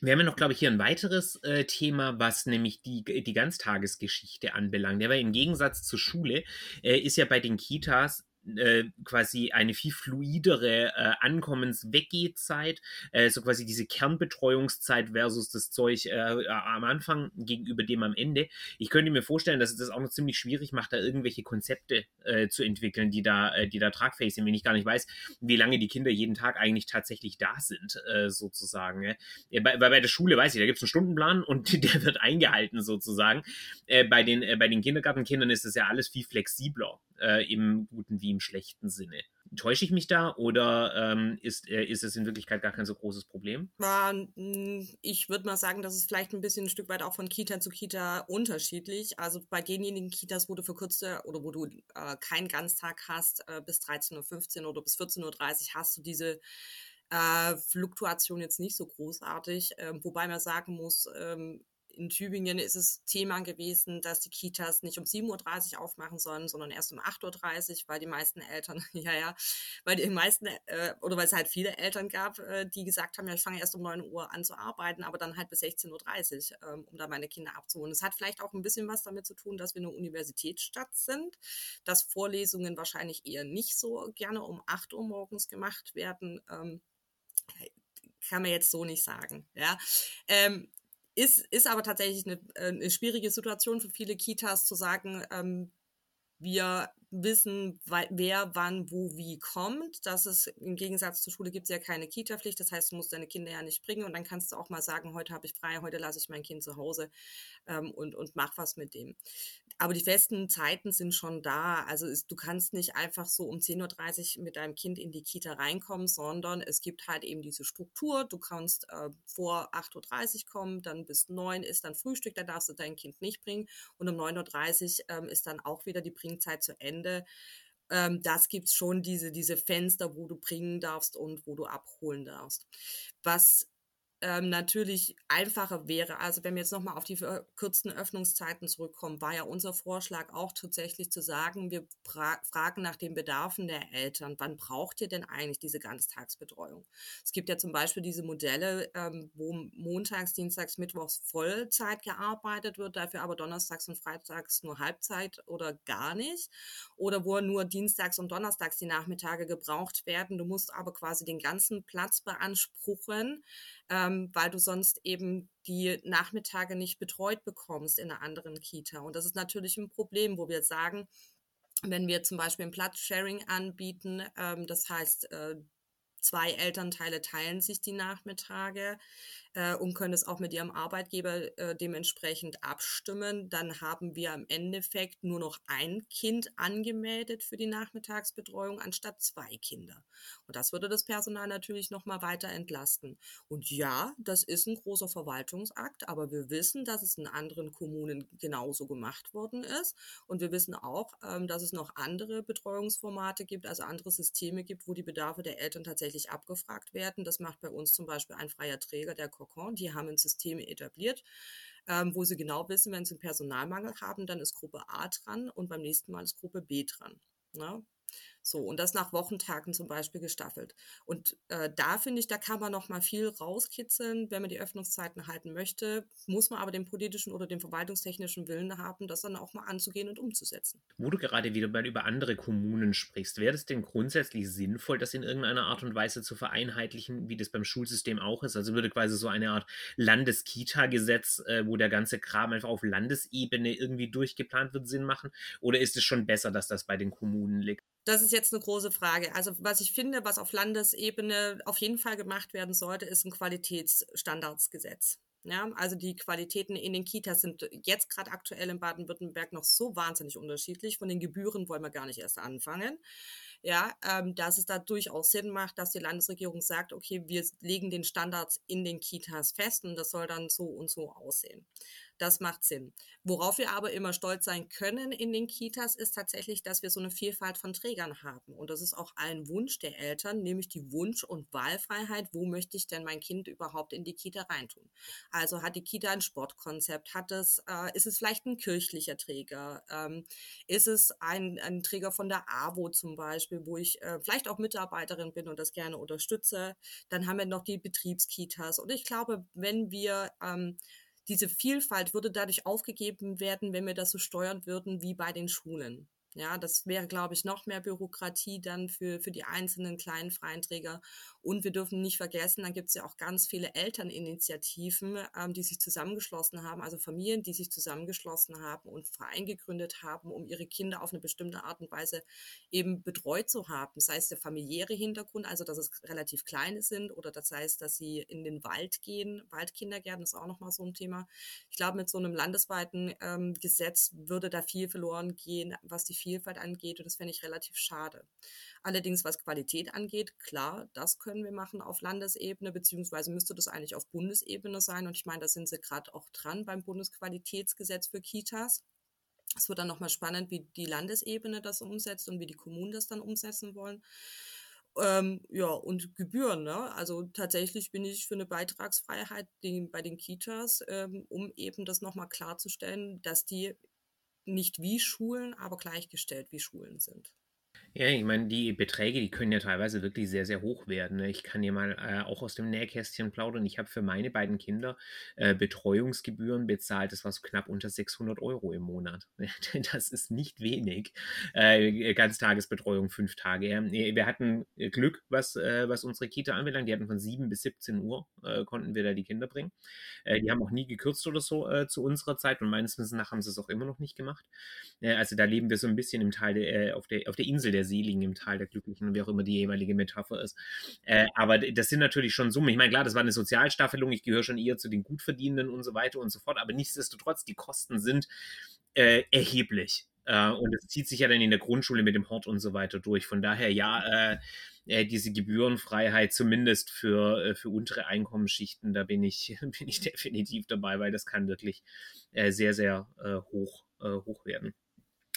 Speaker 1: wir haben ja noch, glaube ich, hier ein weiteres äh, Thema, was nämlich die, die Ganztagesgeschichte anbelangt. Weil im Gegensatz zur Schule äh, ist ja bei den Kitas äh, quasi eine viel fluidere äh, Ankommens-Weggehzeit, äh, so quasi diese Kernbetreuungszeit versus das Zeug äh, am Anfang gegenüber dem am Ende. Ich könnte mir vorstellen, dass es das auch noch ziemlich schwierig macht, da irgendwelche Konzepte äh, zu entwickeln, die da, äh, die da tragfähig sind, wenn ich gar nicht weiß, wie lange die Kinder jeden Tag eigentlich tatsächlich da sind, sozusagen. Ne? Bei, bei, der Schule weiß ich, da gibt es einen Stundenplan und [LAUGHS] der wird eingehalten sozusagen. bei, den, bei den Kindergartenkindern ist das ja alles viel flexibler äh, im guten wie im schlechten Sinne. Täusche ich mich da oder ähm, ist, äh, ist es in Wirklichkeit gar kein so großes Problem?
Speaker 2: Ich würde mal sagen, das ist vielleicht ein bisschen ein Stück weit auch von Kita zu Kita unterschiedlich. Also bei denjenigen Kitas, wo du für kurze oder wo du äh, keinen Ganztag hast, äh, bis 13.15 Uhr oder bis 14.30 Uhr hast du diese äh, Fluktuation jetzt nicht so großartig. Ähm, wobei man sagen muss, ähm, in Tübingen ist es Thema gewesen, dass die Kitas nicht um 7.30 Uhr aufmachen sollen, sondern erst um 8.30 Uhr, weil die meisten Eltern, [LAUGHS] ja, ja, weil die meisten, äh, oder weil es halt viele Eltern gab, äh, die gesagt haben, ja, ich fange erst um 9 Uhr an zu arbeiten, aber dann halt bis 16.30 Uhr, ähm, um da meine Kinder abzuholen. Es hat vielleicht auch ein bisschen was damit zu tun, dass wir eine Universitätsstadt sind, dass Vorlesungen wahrscheinlich eher nicht so gerne um 8 Uhr morgens gemacht werden. Ähm, kann man jetzt so nicht sagen. Ja, ähm, ist, ist aber tatsächlich eine, äh, eine schwierige Situation für viele Kitas zu sagen, ähm, wir wissen, wer wann wo wie kommt. Das ist im Gegensatz zur Schule gibt es ja keine Kita-Pflicht. Das heißt, du musst deine Kinder ja nicht bringen und dann kannst du auch mal sagen, heute habe ich frei, heute lasse ich mein Kind zu Hause ähm, und, und mach was mit dem aber die festen Zeiten sind schon da. Also ist, du kannst nicht einfach so um 10.30 Uhr mit deinem Kind in die Kita reinkommen, sondern es gibt halt eben diese Struktur. Du kannst äh, vor 8.30 Uhr kommen, dann bis 9 ist dann Frühstück, da darfst du dein Kind nicht bringen. Und um 9.30 Uhr ähm, ist dann auch wieder die Bringzeit zu Ende. Ähm, das gibt es schon, diese, diese Fenster, wo du bringen darfst und wo du abholen darfst. Was ähm, natürlich einfacher wäre. Also wenn wir jetzt nochmal auf die verkürzten Öffnungszeiten zurückkommen, war ja unser Vorschlag auch tatsächlich zu sagen, wir fra fragen nach den Bedarfen der Eltern. Wann braucht ihr denn eigentlich diese Ganztagsbetreuung? Es gibt ja zum Beispiel diese Modelle, ähm, wo montags, dienstags, mittwochs Vollzeit gearbeitet wird, dafür aber donnerstags und freitags nur Halbzeit oder gar nicht. Oder wo nur dienstags und donnerstags die Nachmittage gebraucht werden. Du musst aber quasi den ganzen Platz beanspruchen ähm, weil du sonst eben die Nachmittage nicht betreut bekommst in einer anderen Kita. Und das ist natürlich ein Problem, wo wir sagen, wenn wir zum Beispiel ein Platzsharing anbieten, ähm, das heißt, äh, zwei Elternteile teilen sich die Nachmittage, äh, und können es auch mit ihrem Arbeitgeber äh, dementsprechend abstimmen. Dann haben wir im Endeffekt nur noch ein Kind angemeldet für die Nachmittagsbetreuung anstatt zwei Kinder. Und das würde das Personal natürlich nochmal weiter entlasten. Und ja, das ist ein großer Verwaltungsakt, aber wir wissen, dass es in anderen Kommunen genauso gemacht worden ist. Und wir wissen auch, ähm, dass es noch andere Betreuungsformate gibt, also andere Systeme gibt, wo die Bedarfe der Eltern tatsächlich abgefragt werden. Das macht bei uns zum Beispiel ein freier Träger, der Kokon, die haben ein System etabliert, ähm, wo sie genau wissen, wenn sie einen Personalmangel haben, dann ist Gruppe A dran und beim nächsten Mal ist Gruppe B dran. Ne? So, und das nach Wochentagen zum Beispiel gestaffelt. Und äh, da finde ich, da kann man noch mal viel rauskitzeln, wenn man die Öffnungszeiten halten möchte, muss man aber den politischen oder den verwaltungstechnischen Willen haben, das dann auch mal anzugehen und umzusetzen.
Speaker 1: Wo du gerade wieder mal über andere Kommunen sprichst, wäre es denn grundsätzlich sinnvoll, das in irgendeiner Art und Weise zu vereinheitlichen, wie das beim Schulsystem auch ist? Also würde quasi so eine Art Landeskita-Gesetz, äh, wo der ganze Kram einfach auf Landesebene irgendwie durchgeplant wird, Sinn machen? Oder ist es schon besser, dass das bei den Kommunen liegt?
Speaker 2: Das ist jetzt eine große Frage. Also was ich finde, was auf Landesebene auf jeden Fall gemacht werden sollte, ist ein Qualitätsstandardsgesetz. Ja, also die Qualitäten in den Kitas sind jetzt gerade aktuell in Baden-Württemberg noch so wahnsinnig unterschiedlich. Von den Gebühren wollen wir gar nicht erst anfangen. Ja, ähm, dass es da durchaus Sinn macht, dass die Landesregierung sagt, okay, wir legen den Standards in den Kitas fest und das soll dann so und so aussehen. Das macht Sinn. Worauf wir aber immer stolz sein können in den Kitas, ist tatsächlich, dass wir so eine Vielfalt von Trägern haben. Und das ist auch ein Wunsch der Eltern, nämlich die Wunsch- und Wahlfreiheit. Wo möchte ich denn mein Kind überhaupt in die Kita reintun? Also hat die Kita ein Sportkonzept? Hat es, äh, ist es vielleicht ein kirchlicher Träger? Ähm, ist es ein, ein Träger von der AWO zum Beispiel, wo ich äh, vielleicht auch Mitarbeiterin bin und das gerne unterstütze? Dann haben wir noch die Betriebskitas. Und ich glaube, wenn wir ähm, diese Vielfalt würde dadurch aufgegeben werden, wenn wir das so steuern würden wie bei den Schulen. Ja, das wäre, glaube ich, noch mehr Bürokratie dann für, für die einzelnen kleinen Freien Und wir dürfen nicht vergessen, dann gibt es ja auch ganz viele Elterninitiativen, ähm, die sich zusammengeschlossen haben, also Familien, die sich zusammengeschlossen haben und Verein gegründet haben, um ihre Kinder auf eine bestimmte Art und Weise eben betreut zu haben. Sei es der familiäre Hintergrund, also dass es relativ kleine sind, oder das heißt, dass sie in den Wald gehen. Waldkindergärten ist auch nochmal so ein Thema. Ich glaube, mit so einem landesweiten ähm, Gesetz würde da viel verloren gehen, was die Vielfalt angeht. Und das fände ich relativ schade. Allerdings, was Qualität angeht, klar, das können wir machen auf Landesebene, beziehungsweise müsste das eigentlich auf Bundesebene sein. Und ich meine, da sind sie gerade auch dran beim Bundesqualitätsgesetz für Kitas. Es wird dann nochmal spannend, wie die Landesebene das umsetzt und wie die Kommunen das dann umsetzen wollen. Ähm, ja, und Gebühren, ne? Also tatsächlich bin ich für eine Beitragsfreiheit die, bei den Kitas, ähm, um eben das nochmal klarzustellen, dass die nicht wie Schulen, aber gleichgestellt wie Schulen sind.
Speaker 1: Ja, ich meine, die Beträge, die können ja teilweise wirklich sehr, sehr hoch werden. Ne? Ich kann dir mal äh, auch aus dem Nähkästchen plaudern. Ich habe für meine beiden Kinder äh, Betreuungsgebühren bezahlt. Das war so knapp unter 600 Euro im Monat. [LAUGHS] das ist nicht wenig. Äh, Ganztagesbetreuung, fünf Tage. Wir hatten Glück, was, äh, was unsere Kita anbelangt. Die hatten von 7 bis 17 Uhr, äh, konnten wir da die Kinder bringen. Äh, die haben auch nie gekürzt oder so zu unserer Zeit und meines Wissens nach haben sie es auch immer noch nicht gemacht. also da leben wir so ein bisschen im Teil auf, der, auf der Insel der der Seligen im Tal der Glücklichen, wie auch immer die jeweilige Metapher ist. Äh, aber das sind natürlich schon Summen. Ich meine, klar, das war eine Sozialstaffelung, ich gehöre schon eher zu den Gutverdienenden und so weiter und so fort, aber nichtsdestotrotz, die Kosten sind äh, erheblich. Äh, und es zieht sich ja dann in der Grundschule mit dem Hort und so weiter durch. Von daher, ja, äh, äh, diese Gebührenfreiheit, zumindest für, äh, für untere Einkommensschichten, da bin ich, [LAUGHS] bin ich definitiv dabei, weil das kann wirklich sehr, sehr hoch, hoch werden.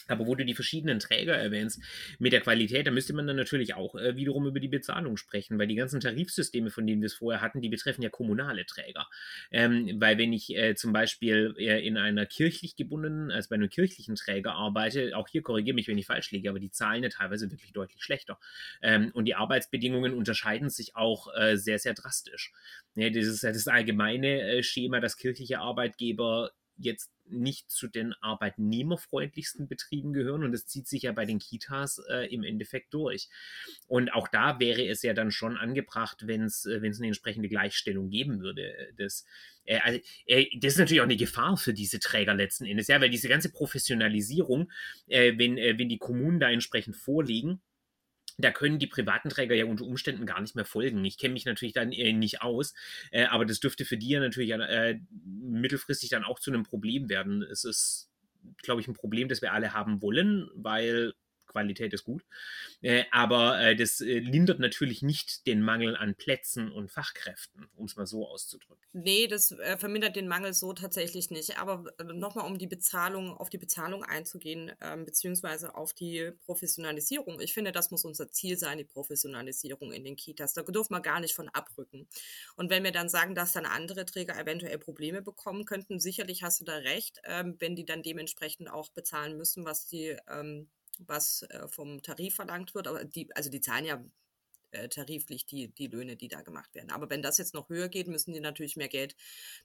Speaker 1: Aber wo du die verschiedenen Träger erwähnst, mit der Qualität, da müsste man dann natürlich auch äh, wiederum über die Bezahlung sprechen, weil die ganzen Tarifsysteme, von denen wir es vorher hatten, die betreffen ja kommunale Träger. Ähm, weil wenn ich äh, zum Beispiel äh, in einer kirchlich gebundenen, also bei einem kirchlichen Träger arbeite, auch hier korrigiere mich, wenn ich falsch liege, aber die zahlen ja teilweise wirklich deutlich schlechter. Ähm, und die Arbeitsbedingungen unterscheiden sich auch äh, sehr, sehr drastisch. Ja, das ist ja das allgemeine äh, Schema, dass kirchliche Arbeitgeber jetzt nicht zu den arbeitnehmerfreundlichsten Betrieben gehören und das zieht sich ja bei den Kitas äh, im Endeffekt durch. Und auch da wäre es ja dann schon angebracht, wenn es äh, eine entsprechende Gleichstellung geben würde. Das, äh, also, äh, das ist natürlich auch eine Gefahr für diese Träger letzten Endes, ja, weil diese ganze Professionalisierung, äh, wenn, äh, wenn die Kommunen da entsprechend vorliegen, da können die privaten Träger ja unter Umständen gar nicht mehr folgen. Ich kenne mich natürlich dann äh, nicht aus, äh, aber das dürfte für die ja natürlich äh, mittelfristig dann auch zu einem Problem werden. Es ist, glaube ich, ein Problem, das wir alle haben wollen, weil Qualität ist gut. Äh, aber äh, das äh, lindert natürlich nicht den Mangel an Plätzen und Fachkräften, um es mal so auszudrücken.
Speaker 2: Nee, das vermindert den Mangel so tatsächlich nicht. Aber nochmal, um die Bezahlung, auf die Bezahlung einzugehen, ähm, beziehungsweise auf die Professionalisierung. Ich finde, das muss unser Ziel sein, die Professionalisierung in den Kitas. Da dürfen wir gar nicht von abrücken. Und wenn wir dann sagen, dass dann andere Träger eventuell Probleme bekommen könnten, sicherlich hast du da recht, ähm, wenn die dann dementsprechend auch bezahlen müssen, was die ähm, was äh, vom Tarif verlangt wird. Aber die, also die zahlen ja äh, tariflich die, die Löhne, die da gemacht werden. Aber wenn das jetzt noch höher geht, müssen die natürlich mehr Geld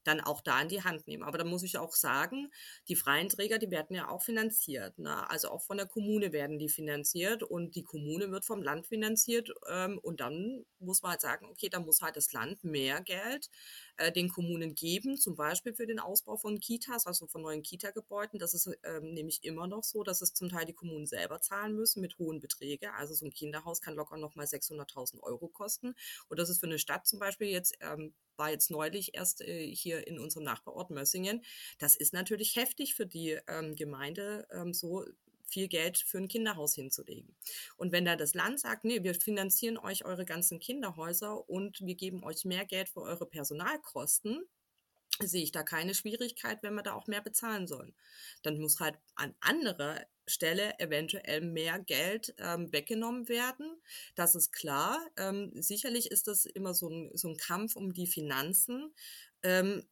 Speaker 2: dann auch da in die Hand nehmen. Aber da muss ich auch sagen, die freien Träger, die werden ja auch finanziert. Ne? Also auch von der Kommune werden die finanziert und die Kommune wird vom Land finanziert. Ähm, und dann muss man halt sagen, okay, da muss halt das Land mehr Geld äh, den Kommunen geben, zum Beispiel für den Ausbau von Kitas, also von neuen Kita-Gebäuden. Das ist ähm, nämlich immer noch so, dass es zum Teil die Kommunen selber zahlen müssen mit hohen Beträgen. Also so ein Kinderhaus kann locker nochmal 600.000 Euro kosten. Und das ist für eine Stadt zum Beispiel jetzt ähm, war jetzt neulich erst äh, hier in unserem Nachbarort Mössingen. Das ist natürlich heftig für die ähm, Gemeinde, ähm, so viel Geld für ein Kinderhaus hinzulegen. Und wenn da das Land sagt, nee, wir finanzieren euch eure ganzen Kinderhäuser und wir geben euch mehr Geld für eure Personalkosten, sehe ich da keine Schwierigkeit, wenn wir da auch mehr bezahlen sollen. Dann muss halt an anderer Stelle eventuell mehr Geld ähm, weggenommen werden. Das ist klar. Ähm, sicherlich ist das immer so ein, so ein Kampf um die Finanzen. Ähm,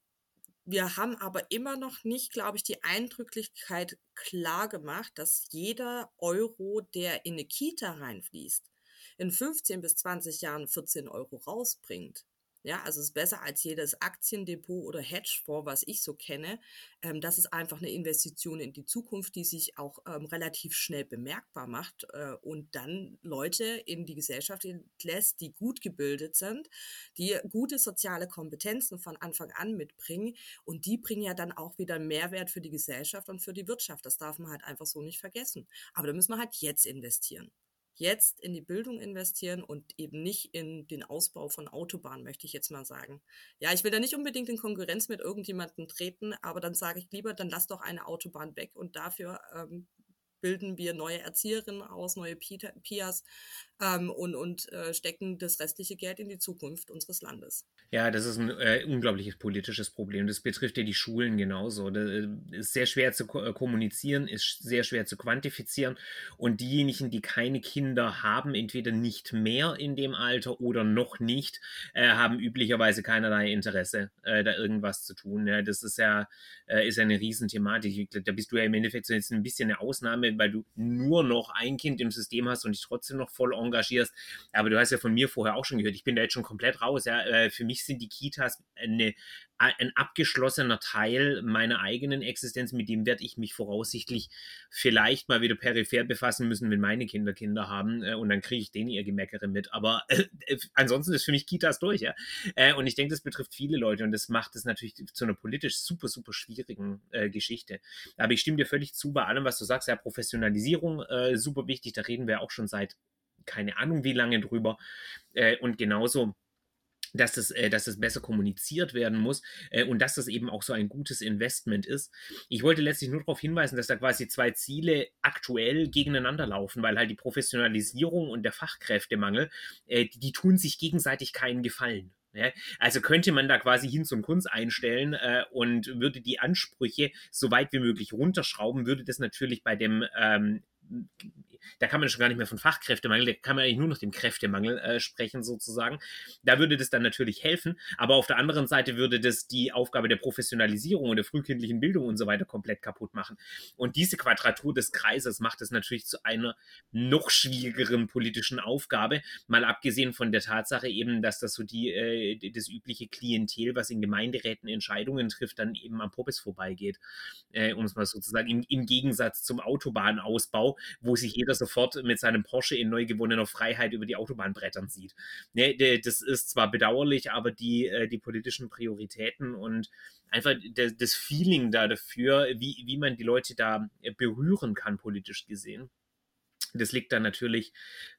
Speaker 2: wir haben aber immer noch nicht, glaube ich, die Eindrücklichkeit klar gemacht, dass jeder Euro, der in eine Kita reinfließt, in 15 bis 20 Jahren 14 Euro rausbringt. Ja, also es ist besser als jedes Aktiendepot oder Hedgefonds, was ich so kenne. Ähm, das ist einfach eine Investition in die Zukunft, die sich auch ähm, relativ schnell bemerkbar macht äh, und dann Leute in die Gesellschaft lässt, die gut gebildet sind, die gute soziale Kompetenzen von Anfang an mitbringen und die bringen ja dann auch wieder Mehrwert für die Gesellschaft und für die Wirtschaft. Das darf man halt einfach so nicht vergessen. Aber da müssen wir halt jetzt investieren jetzt in die Bildung investieren und eben nicht in den Ausbau von Autobahnen, möchte ich jetzt mal sagen. Ja, ich will da nicht unbedingt in Konkurrenz mit irgendjemandem treten, aber dann sage ich lieber, dann lass doch eine Autobahn weg und dafür ähm, bilden wir neue Erzieherinnen aus, neue PIAs ähm, und, und äh, stecken das restliche Geld in die Zukunft unseres Landes.
Speaker 1: Ja, das ist ein äh, unglaubliches politisches Problem. Das betrifft ja die Schulen genauso. Das äh, ist sehr schwer zu ko äh, kommunizieren, ist sehr schwer zu quantifizieren. Und diejenigen, die keine Kinder haben, entweder nicht mehr in dem Alter oder noch nicht, äh, haben üblicherweise keinerlei Interesse, äh, da irgendwas zu tun. Ja, das ist ja, ist eine Riesenthematik. Da bist du ja im Endeffekt jetzt ein bisschen eine Ausnahme, weil du nur noch ein Kind im System hast und dich trotzdem noch voll engagierst. Aber du hast ja von mir vorher auch schon gehört, ich bin da jetzt schon komplett raus. Ja, für mich sind die Kitas eine, ein abgeschlossener Teil meiner eigenen Existenz, mit dem werde ich mich voraussichtlich vielleicht mal wieder peripher befassen müssen, wenn meine Kinder Kinder haben äh, und dann kriege ich denen ihr Gemeckere mit. Aber äh, äh, ansonsten ist für mich Kitas durch, ja. Äh, und ich denke, das betrifft viele Leute und das macht es natürlich zu einer politisch super, super schwierigen äh, Geschichte. Aber ich stimme dir völlig zu bei allem, was du sagst. Ja, Professionalisierung, äh, super wichtig, da reden wir auch schon seit keine Ahnung wie lange drüber. und genauso dass es, äh, dass es besser kommuniziert werden muss äh, und dass das eben auch so ein gutes Investment ist. Ich wollte letztlich nur darauf hinweisen, dass da quasi zwei Ziele aktuell gegeneinander laufen, weil halt die Professionalisierung und der Fachkräftemangel, äh, die, die tun sich gegenseitig keinen Gefallen. Ja, also könnte man da quasi hin zum Kunst einstellen äh, und würde die Ansprüche so weit wie möglich runterschrauben, würde das natürlich bei dem ähm, da kann man schon gar nicht mehr von Fachkräftemangel, da kann man eigentlich nur noch den Kräftemangel äh, sprechen sozusagen. Da würde das dann natürlich helfen, aber auf der anderen Seite würde das die Aufgabe der Professionalisierung und der frühkindlichen Bildung und so weiter komplett kaputt machen. Und diese Quadratur des Kreises macht es natürlich zu einer noch schwierigeren politischen Aufgabe, mal abgesehen von der Tatsache eben, dass das so die, äh, das übliche Klientel, was in Gemeinderäten Entscheidungen trifft, dann eben am Popes vorbeigeht, äh, um es mal sozusagen im, im Gegensatz zum Autobahnausbau, wo sich jeder sofort mit seinem Porsche in neu gewonnener Freiheit über die Autobahn brettern sieht. Ne, das ist zwar bedauerlich, aber die, äh, die politischen Prioritäten und einfach das Feeling da dafür, wie, wie man die Leute da berühren kann, politisch gesehen, das liegt dann natürlich,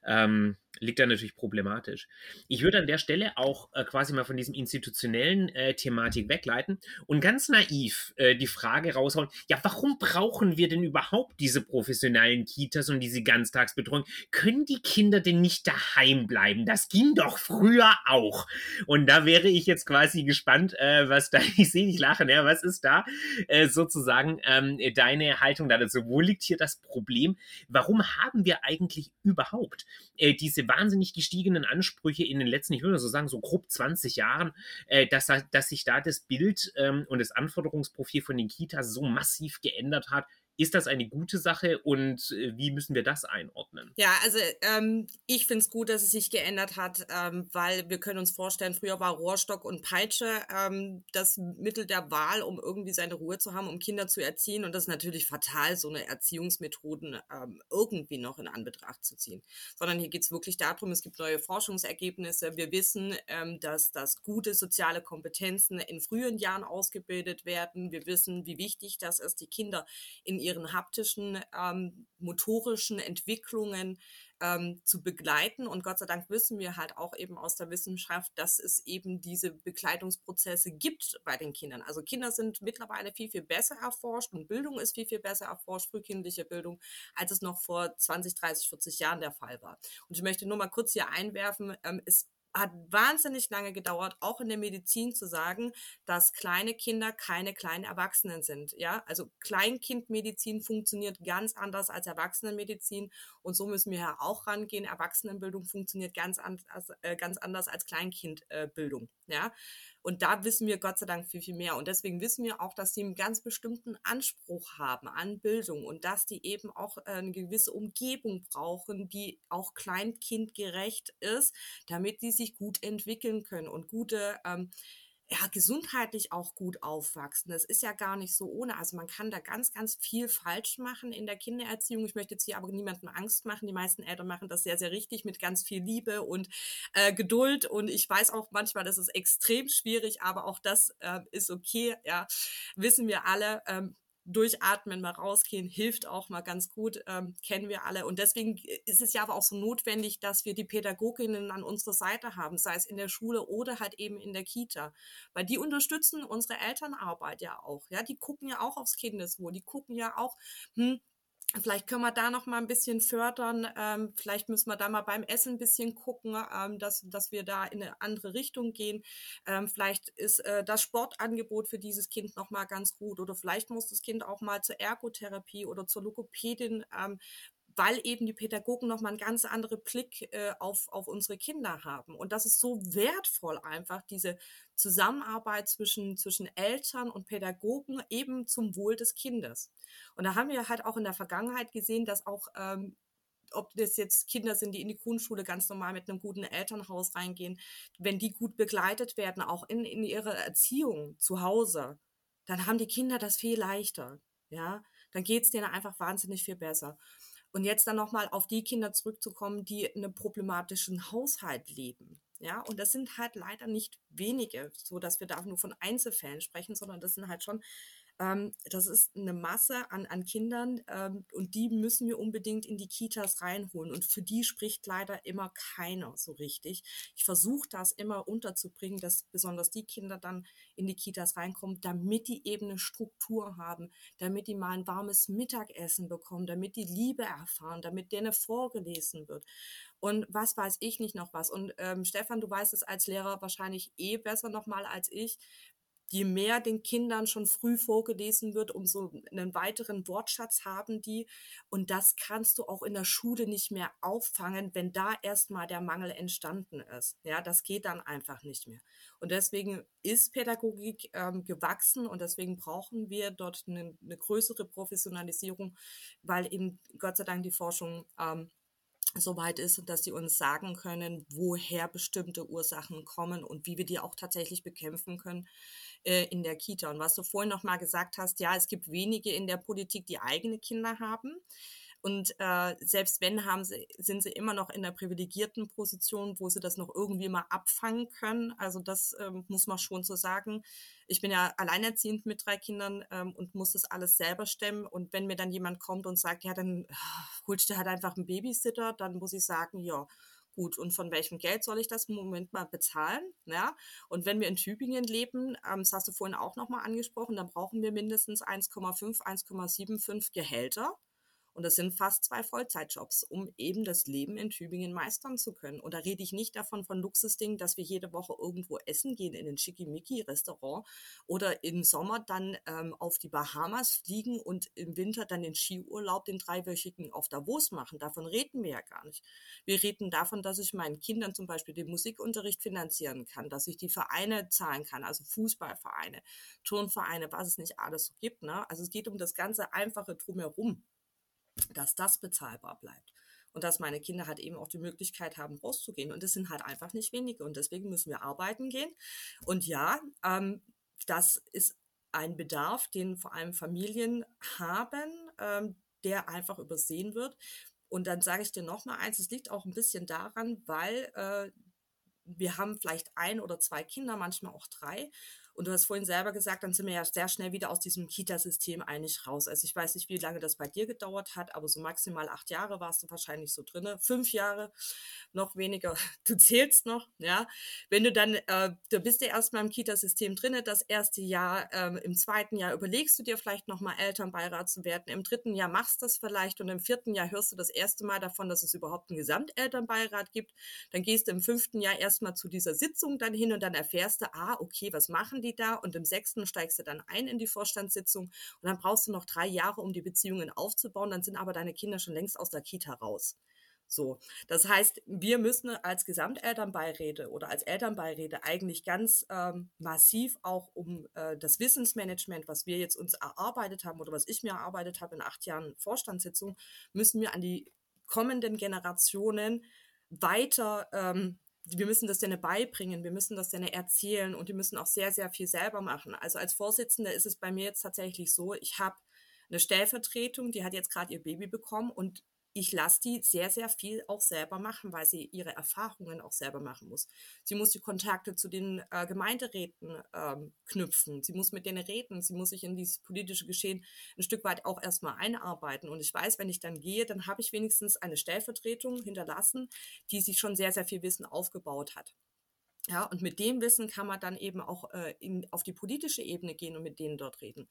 Speaker 1: ähm, liegt dann natürlich problematisch. Ich würde an der Stelle auch äh, quasi mal von diesem institutionellen äh, Thematik wegleiten und ganz naiv äh, die Frage raushauen, ja, warum brauchen wir denn überhaupt diese professionellen Kitas und diese Ganztagsbetreuung? Können die Kinder denn nicht daheim bleiben? Das ging doch früher auch. Und da wäre ich jetzt quasi gespannt, äh, was da, [LAUGHS] ich sehe dich lachen, ja, was ist da äh, sozusagen ähm, deine Haltung dazu? Wo liegt hier das Problem? Warum haben wir eigentlich überhaupt äh, diese wahnsinnig gestiegenen Ansprüche in den letzten, ich würde so sagen, so grob 20 Jahren, äh, dass, dass sich da das Bild ähm, und das Anforderungsprofil von den Kitas so massiv geändert hat, ist das eine gute Sache und äh, wie müssen wir das einordnen?
Speaker 2: Ja, also ähm, ich finde es gut, dass es sich geändert hat, ähm, weil wir können uns vorstellen, früher war Rohrstock und Peitsche ähm, das Mittel der Wahl, um irgendwie seine Ruhe zu haben, um Kinder zu erziehen. Und das ist natürlich fatal, so eine Erziehungsmethoden ähm, irgendwie noch in Anbetracht zu ziehen. Sondern hier geht es wirklich darum, es gibt neue Forschungsergebnisse. Wir wissen, ähm, dass, dass gute soziale Kompetenzen in frühen Jahren ausgebildet werden. Wir wissen, wie wichtig das ist, die Kinder in ihren haptischen, ähm, motorischen Entwicklungen ähm, zu begleiten. Und Gott sei Dank wissen wir halt auch eben aus der Wissenschaft, dass es eben diese Begleitungsprozesse gibt bei den Kindern. Also Kinder sind mittlerweile viel, viel besser erforscht und Bildung ist viel, viel besser erforscht, frühkindliche Bildung, als es noch vor 20, 30, 40 Jahren der Fall war. Und ich möchte nur mal kurz hier einwerfen, ähm, es hat wahnsinnig lange gedauert, auch in der Medizin zu sagen, dass kleine Kinder keine kleinen Erwachsenen sind. Ja, also Kleinkindmedizin funktioniert ganz anders als Erwachsenenmedizin und so müssen wir ja auch rangehen. Erwachsenenbildung funktioniert ganz, anders, äh, ganz anders als Kleinkindbildung. Äh, ja, und da wissen wir Gott sei Dank viel, viel mehr. Und deswegen wissen wir auch, dass sie einen ganz bestimmten Anspruch haben an Bildung und dass die eben auch äh, eine gewisse Umgebung brauchen, die auch kleinkindgerecht ist, damit die sich gut entwickeln können und gute ähm, ja, gesundheitlich auch gut aufwachsen. Das ist ja gar nicht so ohne. Also man kann da ganz, ganz viel falsch machen in der Kindererziehung. Ich möchte jetzt hier aber niemandem Angst machen. Die meisten Eltern machen das sehr, sehr richtig mit ganz viel Liebe und äh, Geduld. Und ich weiß auch manchmal, das ist extrem schwierig, aber auch das äh, ist okay. Ja, wissen wir alle. Ähm, durchatmen, mal rausgehen, hilft auch mal ganz gut, ähm, kennen wir alle. Und deswegen ist es ja aber auch so notwendig, dass wir die Pädagoginnen an unserer Seite haben, sei es in der Schule oder halt eben in der Kita. Weil die unterstützen unsere Elternarbeit ja auch. Ja, die gucken ja auch aufs Kindeswohl, die gucken ja auch, hm, Vielleicht können wir da noch mal ein bisschen fördern. Ähm, vielleicht müssen wir da mal beim Essen ein bisschen gucken, ähm, dass, dass wir da in eine andere Richtung gehen. Ähm, vielleicht ist äh, das Sportangebot für dieses Kind noch mal ganz gut oder vielleicht muss das Kind auch mal zur Ergotherapie oder zur Logopädin, ähm, weil eben die Pädagogen noch mal einen ganz anderen Blick äh, auf, auf unsere Kinder haben. Und das ist so wertvoll einfach, diese Zusammenarbeit zwischen, zwischen Eltern und Pädagogen eben zum Wohl des Kindes. Und da haben wir halt auch in der Vergangenheit gesehen, dass auch ähm, ob das jetzt Kinder sind, die in die Grundschule ganz normal mit einem guten Elternhaus reingehen, wenn die gut begleitet werden, auch in, in ihrer Erziehung zu Hause, dann haben die Kinder das viel leichter. Ja, dann geht es denen einfach wahnsinnig viel besser. Und jetzt dann nochmal auf die Kinder zurückzukommen, die in einem problematischen Haushalt leben. Ja, und das sind halt leider nicht wenige, so dass wir da nur von Einzelfällen sprechen, sondern das sind halt schon ähm, das ist eine Masse an, an Kindern ähm, und die müssen wir unbedingt in die Kitas reinholen. Und für die spricht leider immer keiner so richtig. Ich versuche das immer unterzubringen, dass besonders die Kinder dann in die Kitas reinkommen, damit die eben eine Struktur haben, damit die mal ein warmes Mittagessen bekommen, damit die Liebe erfahren, damit denen vorgelesen wird und was weiß ich nicht noch was. Und ähm, Stefan, du weißt es als Lehrer wahrscheinlich eh besser nochmal als ich je mehr den Kindern schon früh vorgelesen wird, umso einen weiteren Wortschatz haben die. Und das kannst du auch in der Schule nicht mehr auffangen, wenn da erstmal der Mangel entstanden ist. Ja, das geht dann einfach nicht mehr. Und deswegen ist Pädagogik ähm, gewachsen und deswegen brauchen wir dort eine, eine, größere Professionalisierung, weil eben Gott sei Dank die Forschung ähm, so weit ist und dass sie uns sagen können, woher bestimmte Ursachen kommen und wie wir die auch tatsächlich bekämpfen können äh, in der Kita. Und was du vorhin noch mal gesagt hast, ja, es gibt wenige in der Politik, die eigene Kinder haben. Und äh, selbst wenn haben sie, sind sie immer noch in der privilegierten Position, wo sie das noch irgendwie mal abfangen können. Also das ähm, muss man schon so sagen. Ich bin ja alleinerziehend mit drei Kindern ähm, und muss das alles selber stemmen. Und wenn mir dann jemand kommt und sagt, ja, dann äh, holst du halt einfach einen Babysitter, dann muss ich sagen, ja, gut, und von welchem Geld soll ich das im Moment mal bezahlen? Ja? Und wenn wir in Tübingen leben, ähm, das hast du vorhin auch nochmal angesprochen, dann brauchen wir mindestens 1,5, 1,75 Gehälter. Und das sind fast zwei Vollzeitjobs, um eben das Leben in Tübingen meistern zu können. Und da rede ich nicht davon von Luxusdingen, dass wir jede Woche irgendwo essen gehen in ein Schickimicki-Restaurant oder im Sommer dann ähm, auf die Bahamas fliegen und im Winter dann den Skiurlaub, den dreiwöchigen auf Davos machen. Davon reden wir ja gar nicht. Wir reden davon, dass ich meinen Kindern zum Beispiel den Musikunterricht finanzieren kann, dass ich die Vereine zahlen kann, also Fußballvereine, Turnvereine, was es nicht alles so gibt. Ne? Also es geht um das ganze Einfache drumherum dass das bezahlbar bleibt. Und dass meine Kinder halt eben auch die Möglichkeit haben, rauszugehen. Und das sind halt einfach nicht wenige. Und deswegen müssen wir arbeiten gehen. Und ja, ähm, das ist ein Bedarf, den vor allem Familien haben, ähm, der einfach übersehen wird. Und dann sage ich dir noch mal eins, es liegt auch ein bisschen daran, weil äh, wir haben vielleicht ein oder zwei Kinder, manchmal auch drei. Und du hast vorhin selber gesagt, dann sind wir ja sehr schnell wieder aus diesem Kita-System eigentlich raus. Also ich weiß nicht, wie lange das bei dir gedauert hat, aber so maximal acht Jahre warst du wahrscheinlich so drinne. Fünf Jahre, noch weniger. [LAUGHS] Du zählst noch, ja. Wenn du dann, äh, du bist ja erstmal im Kita-System drinne, das erste Jahr, ähm, im zweiten Jahr überlegst du dir vielleicht nochmal Elternbeirat zu werden, im dritten Jahr machst du das vielleicht und im vierten Jahr hörst du das erste Mal davon, dass es überhaupt einen Gesamtelternbeirat gibt. Dann gehst du im fünften Jahr erstmal zu dieser Sitzung dann hin und dann erfährst du, ah, okay, was machen die da? Und im sechsten steigst du dann ein in die Vorstandssitzung und dann brauchst du noch drei Jahre, um die Beziehungen aufzubauen. Dann sind aber deine Kinder schon längst aus der Kita raus. So, das heißt, wir müssen als Gesamtelternbeiräte oder als Elternbeiräte eigentlich ganz ähm, massiv auch um äh, das Wissensmanagement, was wir jetzt uns erarbeitet haben oder was ich mir erarbeitet habe in acht Jahren Vorstandssitzung, müssen wir an die kommenden Generationen weiter ähm, wir müssen das denen beibringen, wir müssen das denen erzählen und die müssen auch sehr, sehr viel selber machen. Also als Vorsitzende ist es bei mir jetzt tatsächlich so, ich habe eine Stellvertretung, die hat jetzt gerade ihr Baby bekommen und ich lasse die sehr, sehr viel auch selber machen, weil sie ihre Erfahrungen auch selber machen muss. Sie muss die Kontakte zu den äh, Gemeinderäten ähm, knüpfen. Sie muss mit denen reden. Sie muss sich in dieses politische Geschehen ein Stück weit auch erstmal einarbeiten. Und ich weiß, wenn ich dann gehe, dann habe ich wenigstens eine Stellvertretung hinterlassen, die sich schon sehr, sehr viel Wissen aufgebaut hat. Ja, und mit dem Wissen kann man dann eben auch äh, in, auf die politische Ebene gehen und mit denen dort reden.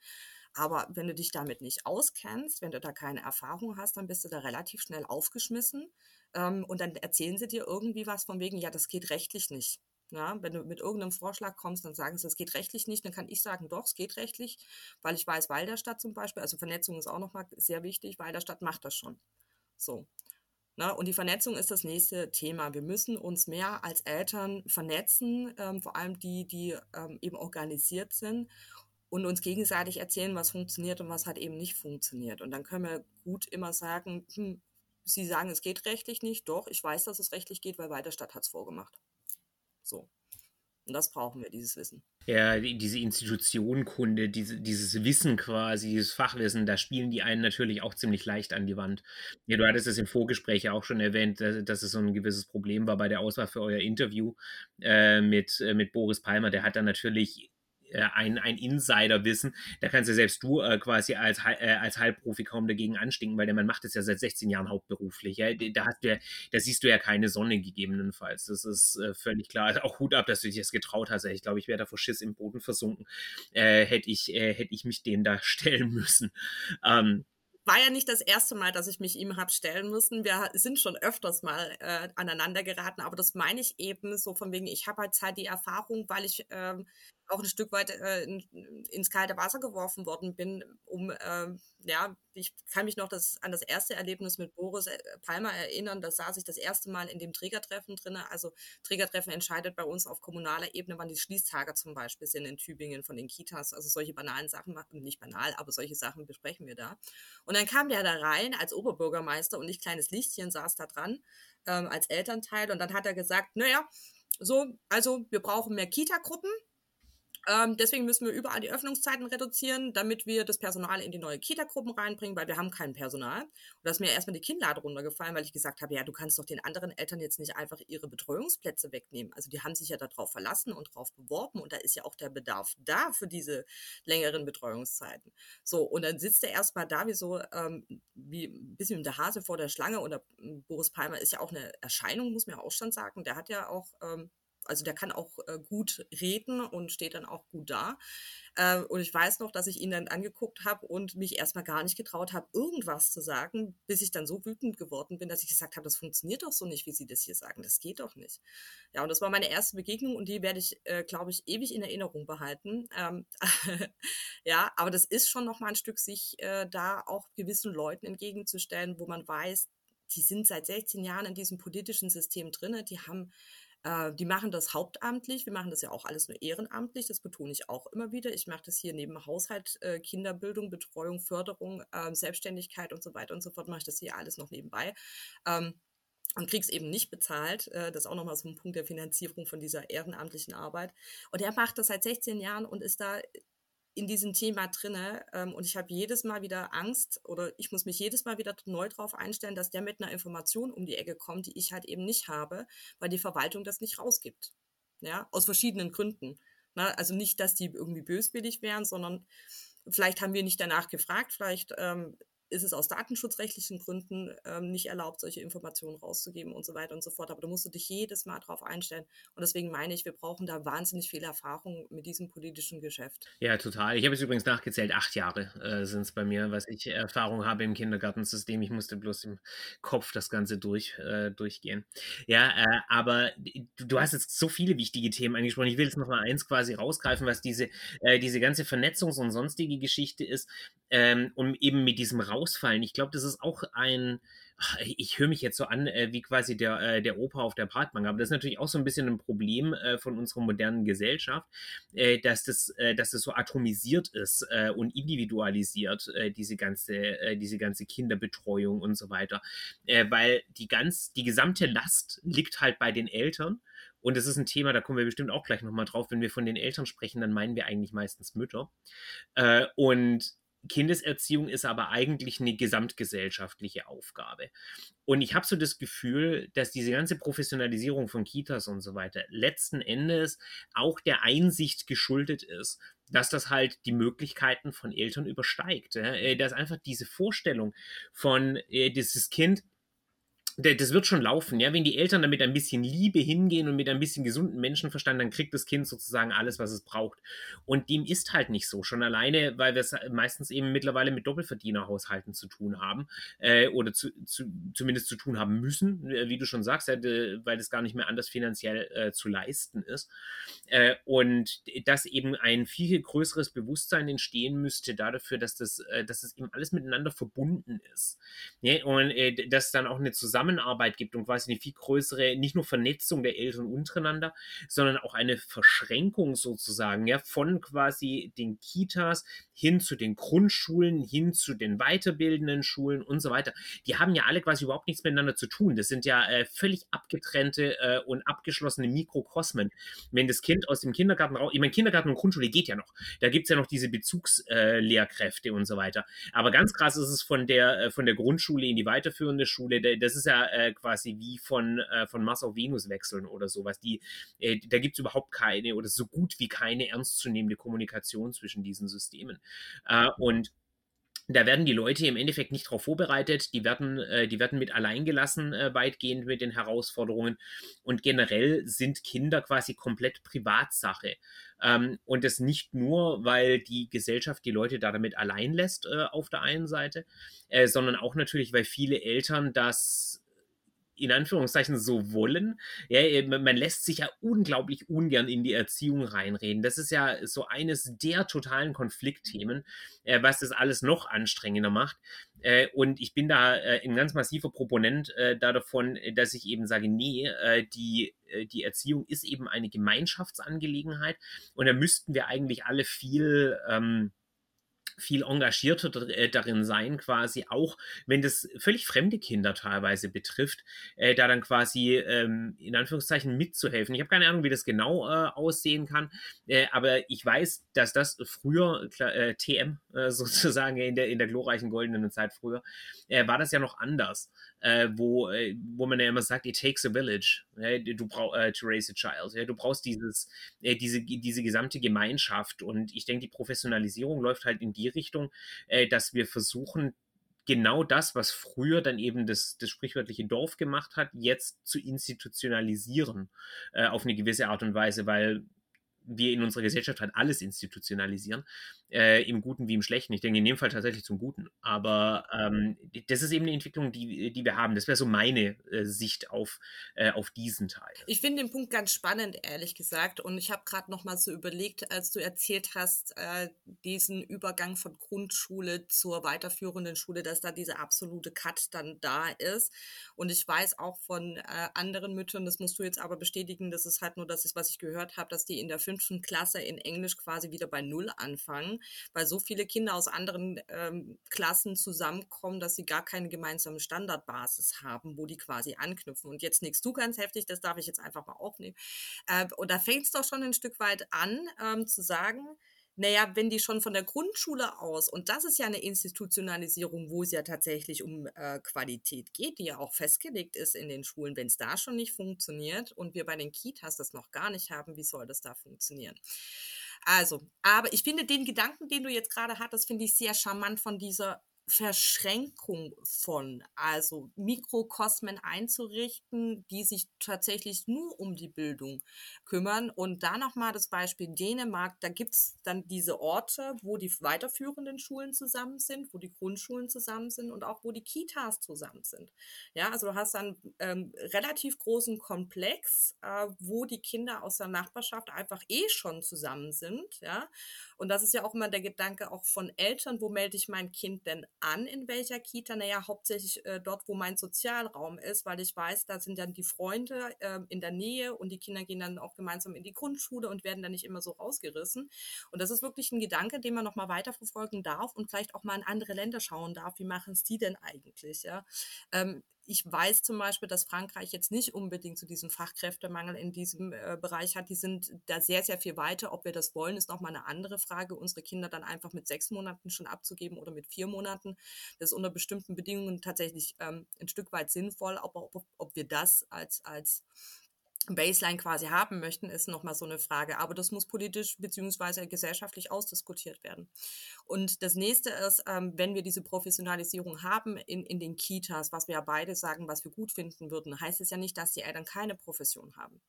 Speaker 2: Aber wenn du dich damit nicht auskennst, wenn du da keine Erfahrung hast, dann bist du da relativ schnell aufgeschmissen. Ähm, und dann erzählen sie dir irgendwie was von wegen, ja, das geht rechtlich nicht. Ja, wenn du mit irgendeinem Vorschlag kommst, dann sagen sie, es geht rechtlich nicht, dann kann ich sagen, doch, es geht rechtlich, weil ich weiß, Walderstadt zum Beispiel, also Vernetzung ist auch nochmal sehr wichtig, Walderstadt macht das schon. So. Na, und die Vernetzung ist das nächste Thema. Wir müssen uns mehr als Eltern vernetzen, ähm, vor allem die, die ähm, eben organisiert sind und uns gegenseitig erzählen, was funktioniert und was hat eben nicht funktioniert. Und dann können wir gut immer sagen, hm, Sie sagen, es geht rechtlich nicht. Doch, ich weiß, dass es rechtlich geht, weil Weiterstadt hat es vorgemacht. So. Und das brauchen wir, dieses Wissen.
Speaker 1: Ja, diese Institutionenkunde, diese, dieses Wissen quasi, dieses Fachwissen, da spielen die einen natürlich auch ziemlich leicht an die Wand. Ja, du hattest es im Vorgespräch ja auch schon erwähnt, dass, dass, es so ein gewisses Problem war bei der Auswahl für euer Interview äh, mit, äh, mit Boris Palmer. Der hat dann natürlich äh, ein, Insider-Wissen. Da kannst ja selbst du äh, quasi als, äh, als Heilprofi kaum dagegen anstinken, weil der Mann macht es ja seit 16 Jahren hauptberuflich. Ja? Da, hast du ja, da siehst du ja keine Sonne gegebenenfalls. Das ist äh, völlig klar. Also auch Hut ab, dass du dich das getraut hast. Ich glaube, ich wäre da vor Schiss im Boden versunken, äh, hätte ich, äh, hätt ich mich dem da [LAUGHS] stellen müssen. Ähm,
Speaker 2: war ja nicht das erste Mal, dass ich mich ihm habe stellen müssen. Wir sind schon öfters mal äh, aneinander geraten, aber das meine ich eben so von wegen, ich habe halt halt die Erfahrung, weil ich ähm, auch ein Stück weit äh, in, ins kalte Wasser geworfen worden bin, um, äh, ja, ich kann mich noch das, an das erste Erlebnis mit Boris äh, Palmer erinnern, da saß ich das erste Mal in dem Trägertreffen drin. Also Trägertreffen entscheidet bei uns auf kommunaler Ebene, wann die Schließtage zum Beispiel sind in Tübingen von den Kitas. Also solche banalen Sachen, nicht banal, aber solche Sachen besprechen wir da. Und dann kam der da rein als Oberbürgermeister und ich kleines Lichtchen saß da dran ähm, als Elternteil und dann hat er gesagt, naja, so, also wir brauchen mehr Kita-Gruppen ähm, deswegen müssen wir überall die Öffnungszeiten reduzieren, damit wir das Personal in die neue Kita-Gruppen reinbringen, weil wir haben kein Personal. Und da ist mir erstmal die Kinnlade runtergefallen, weil ich gesagt habe, ja, du kannst doch den anderen Eltern jetzt nicht einfach ihre Betreuungsplätze wegnehmen. Also die haben sich ja darauf verlassen und darauf beworben und da ist ja auch der Bedarf da für diese längeren Betreuungszeiten. So, und dann sitzt er erstmal da wie so, ähm, wie ein bisschen der Hase vor der Schlange und der, Boris Palmer ist ja auch eine Erscheinung, muss man ja auch schon sagen. Der hat ja auch ähm, also der kann auch äh, gut reden und steht dann auch gut da. Äh, und ich weiß noch, dass ich ihn dann angeguckt habe und mich erstmal gar nicht getraut habe, irgendwas zu sagen, bis ich dann so wütend geworden bin, dass ich gesagt habe, das funktioniert doch so nicht, wie Sie das hier sagen. Das geht doch nicht. Ja, und das war meine erste Begegnung und die werde ich, äh, glaube ich, ewig in Erinnerung behalten. Ähm, [LAUGHS] ja, aber das ist schon noch mal ein Stück, sich äh, da auch gewissen Leuten entgegenzustellen, wo man weiß, die sind seit 16 Jahren in diesem politischen System drin, die haben äh, die machen das hauptamtlich. Wir machen das ja auch alles nur ehrenamtlich. Das betone ich auch immer wieder. Ich mache das hier neben Haushalt, äh, Kinderbildung, Betreuung, Förderung, äh, Selbstständigkeit und so weiter und so fort. Mache ich das hier alles noch nebenbei. Ähm, und krieg's eben nicht bezahlt. Äh, das ist auch nochmal so ein Punkt der Finanzierung von dieser ehrenamtlichen Arbeit. Und er macht das seit 16 Jahren und ist da in diesem Thema drinne ähm, und ich habe jedes Mal wieder Angst oder ich muss mich jedes Mal wieder neu darauf einstellen, dass der mit einer Information um die Ecke kommt, die ich halt eben nicht habe, weil die Verwaltung das nicht rausgibt. Ja, aus verschiedenen Gründen. Ne? Also nicht, dass die irgendwie böswillig wären, sondern vielleicht haben wir nicht danach gefragt, vielleicht ähm, ist es aus datenschutzrechtlichen Gründen ähm, nicht erlaubt, solche Informationen rauszugeben und so weiter und so fort. Aber da musst du dich jedes Mal drauf einstellen. Und deswegen meine ich, wir brauchen da wahnsinnig viel Erfahrung mit diesem politischen Geschäft.
Speaker 1: Ja, total. Ich habe es übrigens nachgezählt. Acht Jahre äh, sind es bei mir, was ich Erfahrung habe im Kindergartensystem. Ich musste bloß im Kopf das Ganze durch, äh, durchgehen. Ja, äh, aber du, du, hast jetzt so viele wichtige Themen angesprochen. Ich will jetzt noch mal eins quasi rausgreifen, was diese, äh, diese ganze Vernetzungs- und sonstige Geschichte ist, ähm, um eben mit diesem Raum ausfallen. Ich glaube, das ist auch ein, ich höre mich jetzt so an äh, wie quasi der, äh, der Opa auf der Parkbank, aber das ist natürlich auch so ein bisschen ein Problem äh, von unserer modernen Gesellschaft, äh, dass, das, äh, dass das so atomisiert ist äh, und individualisiert, diese, ganze, diese ganze Kinderbetreuung und so weiter. weil die, ganz, die gesamte Last liegt halt bei den Eltern. Und das ist ein Thema, da kommen wir bestimmt auch gleich nochmal drauf. Wenn wir von den Eltern sprechen, dann meinen wir eigentlich meistens Mütter. und Kindeserziehung ist aber eigentlich eine gesamtgesellschaftliche Aufgabe. Und ich habe so das Gefühl, dass diese ganze Professionalisierung von Kitas und so weiter letzten Endes auch der Einsicht geschuldet ist, dass das halt die Möglichkeiten von Eltern übersteigt. Äh, dass einfach diese Vorstellung von äh, dieses Kind das wird schon laufen, ja. Wenn die Eltern damit ein bisschen Liebe hingehen und mit ein bisschen gesunden Menschenverstand, dann kriegt das Kind sozusagen alles, was es braucht. Und dem ist halt nicht so. Schon alleine, weil wir es meistens eben mittlerweile mit Doppelverdienerhaushalten zu tun haben äh, oder zu, zu, zumindest zu tun haben müssen, äh, wie du schon sagst, weil das gar nicht mehr anders finanziell äh, zu leisten ist. Äh, und dass eben ein viel größeres Bewusstsein entstehen müsste dafür, dass das, äh, dass das eben alles miteinander verbunden ist. Ja? Und äh, dass dann auch eine Zusammenarbeit Zusammenarbeit gibt und quasi eine viel größere, nicht nur Vernetzung der Eltern untereinander, sondern auch eine Verschränkung sozusagen, ja, von quasi den Kitas hin zu den Grundschulen, hin zu den weiterbildenden Schulen und so weiter. Die haben ja alle quasi überhaupt nichts miteinander zu tun. Das sind ja äh, völlig abgetrennte äh, und abgeschlossene Mikrokosmen. Wenn das Kind aus dem Kindergarten raus, ich meine, Kindergarten und Grundschule geht ja noch. Da gibt es ja noch diese Bezugslehrkräfte äh, und so weiter. Aber ganz krass ist es von der, äh, von der Grundschule in die weiterführende Schule. Das ist ja äh, quasi wie von, äh, von Mars auf Venus wechseln oder sowas. Die, da gibt es überhaupt keine oder so gut wie keine ernstzunehmende Kommunikation zwischen diesen Systemen. Äh, und da werden die Leute im Endeffekt nicht darauf vorbereitet, die werden, äh, die werden mit alleingelassen äh, weitgehend mit den Herausforderungen und generell sind Kinder quasi komplett Privatsache. Ähm, und das nicht nur, weil die Gesellschaft die Leute da damit allein lässt äh, auf der einen Seite, äh, sondern auch natürlich, weil viele Eltern das in Anführungszeichen so wollen. Ja, äh, man lässt sich ja unglaublich ungern in die Erziehung reinreden. Das ist ja so eines der totalen Konfliktthemen, äh, was das alles noch anstrengender macht. Äh, und ich bin da äh, ein ganz massiver Proponent äh, da davon, dass ich eben sage, nee, äh, die, die Erziehung ist eben eine Gemeinschaftsangelegenheit und da müssten wir eigentlich alle viel ähm, viel engagierter äh, darin sein, quasi auch, wenn das völlig fremde Kinder teilweise betrifft, äh, da dann quasi ähm, in Anführungszeichen mitzuhelfen. Ich habe keine Ahnung, wie das genau äh, aussehen kann, äh, aber ich weiß, dass das früher, klar, TM äh, [LAUGHS] sozusagen in der, in der glorreichen goldenen Zeit früher, äh, war das ja noch anders äh, wo, äh, wo man ja immer sagt, it takes a village ja, du brauch, äh, to raise a child. Ja, du brauchst dieses, äh, diese, diese gesamte Gemeinschaft. Und ich denke, die Professionalisierung läuft halt in die Richtung, äh, dass wir versuchen, genau das, was früher dann eben das, das sprichwörtliche Dorf gemacht hat, jetzt zu institutionalisieren äh, auf eine gewisse Art und Weise, weil wir in unserer Gesellschaft halt alles institutionalisieren, äh, im Guten wie im Schlechten. Ich denke in dem Fall tatsächlich zum Guten. Aber ähm, das ist eben eine Entwicklung, die, die wir haben. Das wäre so meine äh, Sicht auf, äh, auf diesen Teil.
Speaker 2: Ich finde den Punkt ganz spannend, ehrlich gesagt. Und ich habe gerade noch mal so überlegt, als du erzählt hast, äh, diesen Übergang von Grundschule zur weiterführenden Schule, dass da dieser absolute Cut dann da ist. Und ich weiß auch von äh, anderen Müttern, das musst du jetzt aber bestätigen, das ist halt nur das, ist, was ich gehört habe, dass die in der fünften Klasse in Englisch quasi wieder bei Null anfangen, weil so viele Kinder aus anderen ähm, Klassen zusammenkommen, dass sie gar keine gemeinsame Standardbasis haben, wo die quasi anknüpfen. Und jetzt nickst du ganz heftig, das darf ich jetzt einfach mal aufnehmen. Äh, und da fängt es doch schon ein Stück weit an, ähm, zu sagen, naja, wenn die schon von der Grundschule aus, und das ist ja eine Institutionalisierung, wo es ja tatsächlich um äh, Qualität geht, die ja auch festgelegt ist in den Schulen, wenn es da schon nicht funktioniert und wir bei den Kitas das noch gar nicht haben, wie soll das da funktionieren? Also, aber ich finde den Gedanken, den du jetzt gerade hattest, finde ich sehr charmant von dieser Verschränkung von, also Mikrokosmen einzurichten, die sich tatsächlich nur um die Bildung kümmern. Und da nochmal das Beispiel Dänemark, da gibt es dann diese Orte, wo die weiterführenden Schulen zusammen sind, wo die Grundschulen zusammen sind und auch wo die Kitas zusammen sind. Ja, also du hast dann ähm, relativ großen Komplex, äh, wo die Kinder aus der Nachbarschaft einfach eh schon zusammen sind. Ja, und das ist ja auch immer der Gedanke auch von Eltern, wo melde ich mein Kind denn an, in welcher Kita? Naja, hauptsächlich äh, dort, wo mein Sozialraum ist, weil ich weiß, da sind dann die Freunde äh, in der Nähe und die Kinder gehen dann auch gemeinsam in die Grundschule und werden dann nicht immer so rausgerissen. Und das ist wirklich ein Gedanke, den man nochmal weiterverfolgen darf und vielleicht auch mal in andere Länder schauen darf. Wie machen es die denn eigentlich? Ja? Ähm, ich weiß zum Beispiel, dass Frankreich jetzt nicht unbedingt zu diesem Fachkräftemangel in diesem äh, Bereich hat. Die sind da sehr, sehr viel weiter. Ob wir das wollen, ist nochmal eine andere Frage. Unsere Kinder dann einfach mit sechs Monaten schon abzugeben oder mit vier Monaten, das ist unter bestimmten Bedingungen tatsächlich ähm, ein Stück weit sinnvoll. Aber ob, ob wir das als, als Baseline quasi haben möchten, ist nochmal so eine Frage. Aber das muss politisch beziehungsweise gesellschaftlich ausdiskutiert werden. Und das nächste ist, ähm, wenn wir diese Professionalisierung haben in, in den Kitas, was wir ja beide sagen, was wir gut finden würden, heißt es ja nicht, dass die Eltern keine Profession haben.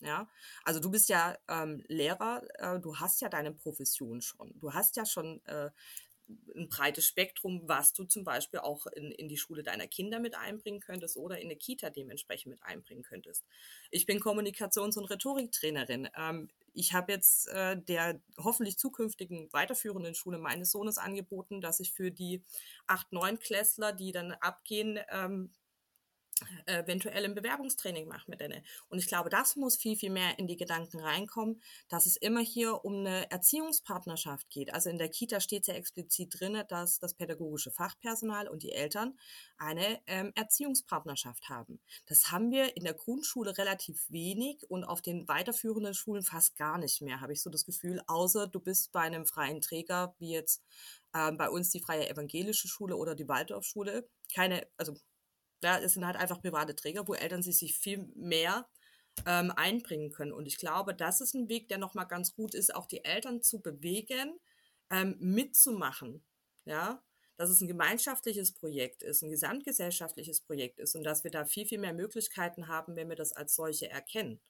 Speaker 2: Ja, also du bist ja ähm, Lehrer, äh, du hast ja deine Profession schon. Du hast ja schon äh, ein breites Spektrum, was du zum Beispiel auch in, in die Schule deiner Kinder mit einbringen könntest oder in eine Kita dementsprechend mit einbringen könntest. Ich bin Kommunikations- und Rhetoriktrainerin. Ähm, ich habe jetzt äh, der hoffentlich zukünftigen weiterführenden Schule meines Sohnes angeboten, dass ich für die 8-, 9 Klässler, die dann abgehen, ähm, eventuell ein Bewerbungstraining macht mit denen. Und ich glaube, das muss viel, viel mehr in die Gedanken reinkommen, dass es immer hier um eine Erziehungspartnerschaft geht. Also in der Kita steht sehr explizit drin, dass das pädagogische Fachpersonal und die Eltern eine ähm, Erziehungspartnerschaft haben. Das haben wir in der Grundschule relativ wenig und auf den weiterführenden Schulen fast gar nicht mehr, habe ich so das Gefühl, außer du bist bei einem freien Träger, wie jetzt ähm, bei uns die Freie Evangelische Schule oder die Waldorfschule. Keine, also ja, es sind halt einfach private Träger, wo Eltern sich, sich viel mehr ähm, einbringen können. Und ich glaube, das ist ein Weg, der nochmal ganz gut ist, auch die Eltern zu bewegen, ähm, mitzumachen. Ja, dass es ein gemeinschaftliches Projekt ist, ein gesamtgesellschaftliches Projekt ist und dass wir da viel, viel mehr Möglichkeiten haben, wenn wir das als solche erkennen.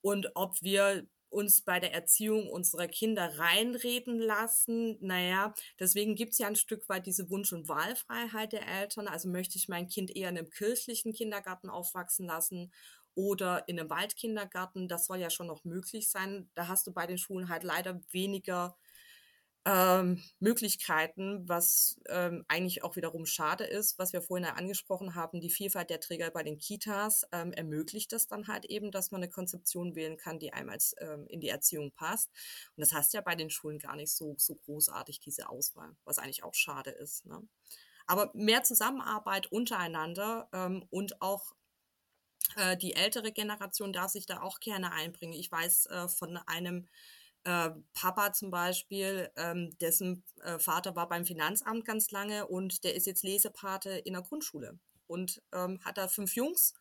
Speaker 2: Und ob wir uns bei der Erziehung unserer Kinder reinreden lassen. Naja, deswegen gibt es ja ein Stück weit diese Wunsch- und Wahlfreiheit der Eltern. Also möchte ich mein Kind eher in einem kirchlichen Kindergarten aufwachsen lassen oder in einem Waldkindergarten. Das soll ja schon noch möglich sein. Da hast du bei den Schulen halt leider weniger ähm, Möglichkeiten, was ähm, eigentlich auch wiederum schade ist, was wir vorhin ja angesprochen haben, die Vielfalt der Träger bei den Kitas ähm, ermöglicht das dann halt eben, dass man eine Konzeption wählen kann, die einmal ähm, in die Erziehung passt. Und das heißt ja bei den Schulen gar nicht so, so großartig, diese Auswahl, was eigentlich auch schade ist. Ne? Aber mehr Zusammenarbeit untereinander ähm, und auch äh, die ältere Generation darf sich da auch gerne einbringen. Ich weiß äh, von einem äh, Papa zum Beispiel, ähm, dessen äh, Vater war beim Finanzamt ganz lange und der ist jetzt Lesepate in der Grundschule und ähm, hat da fünf Jungs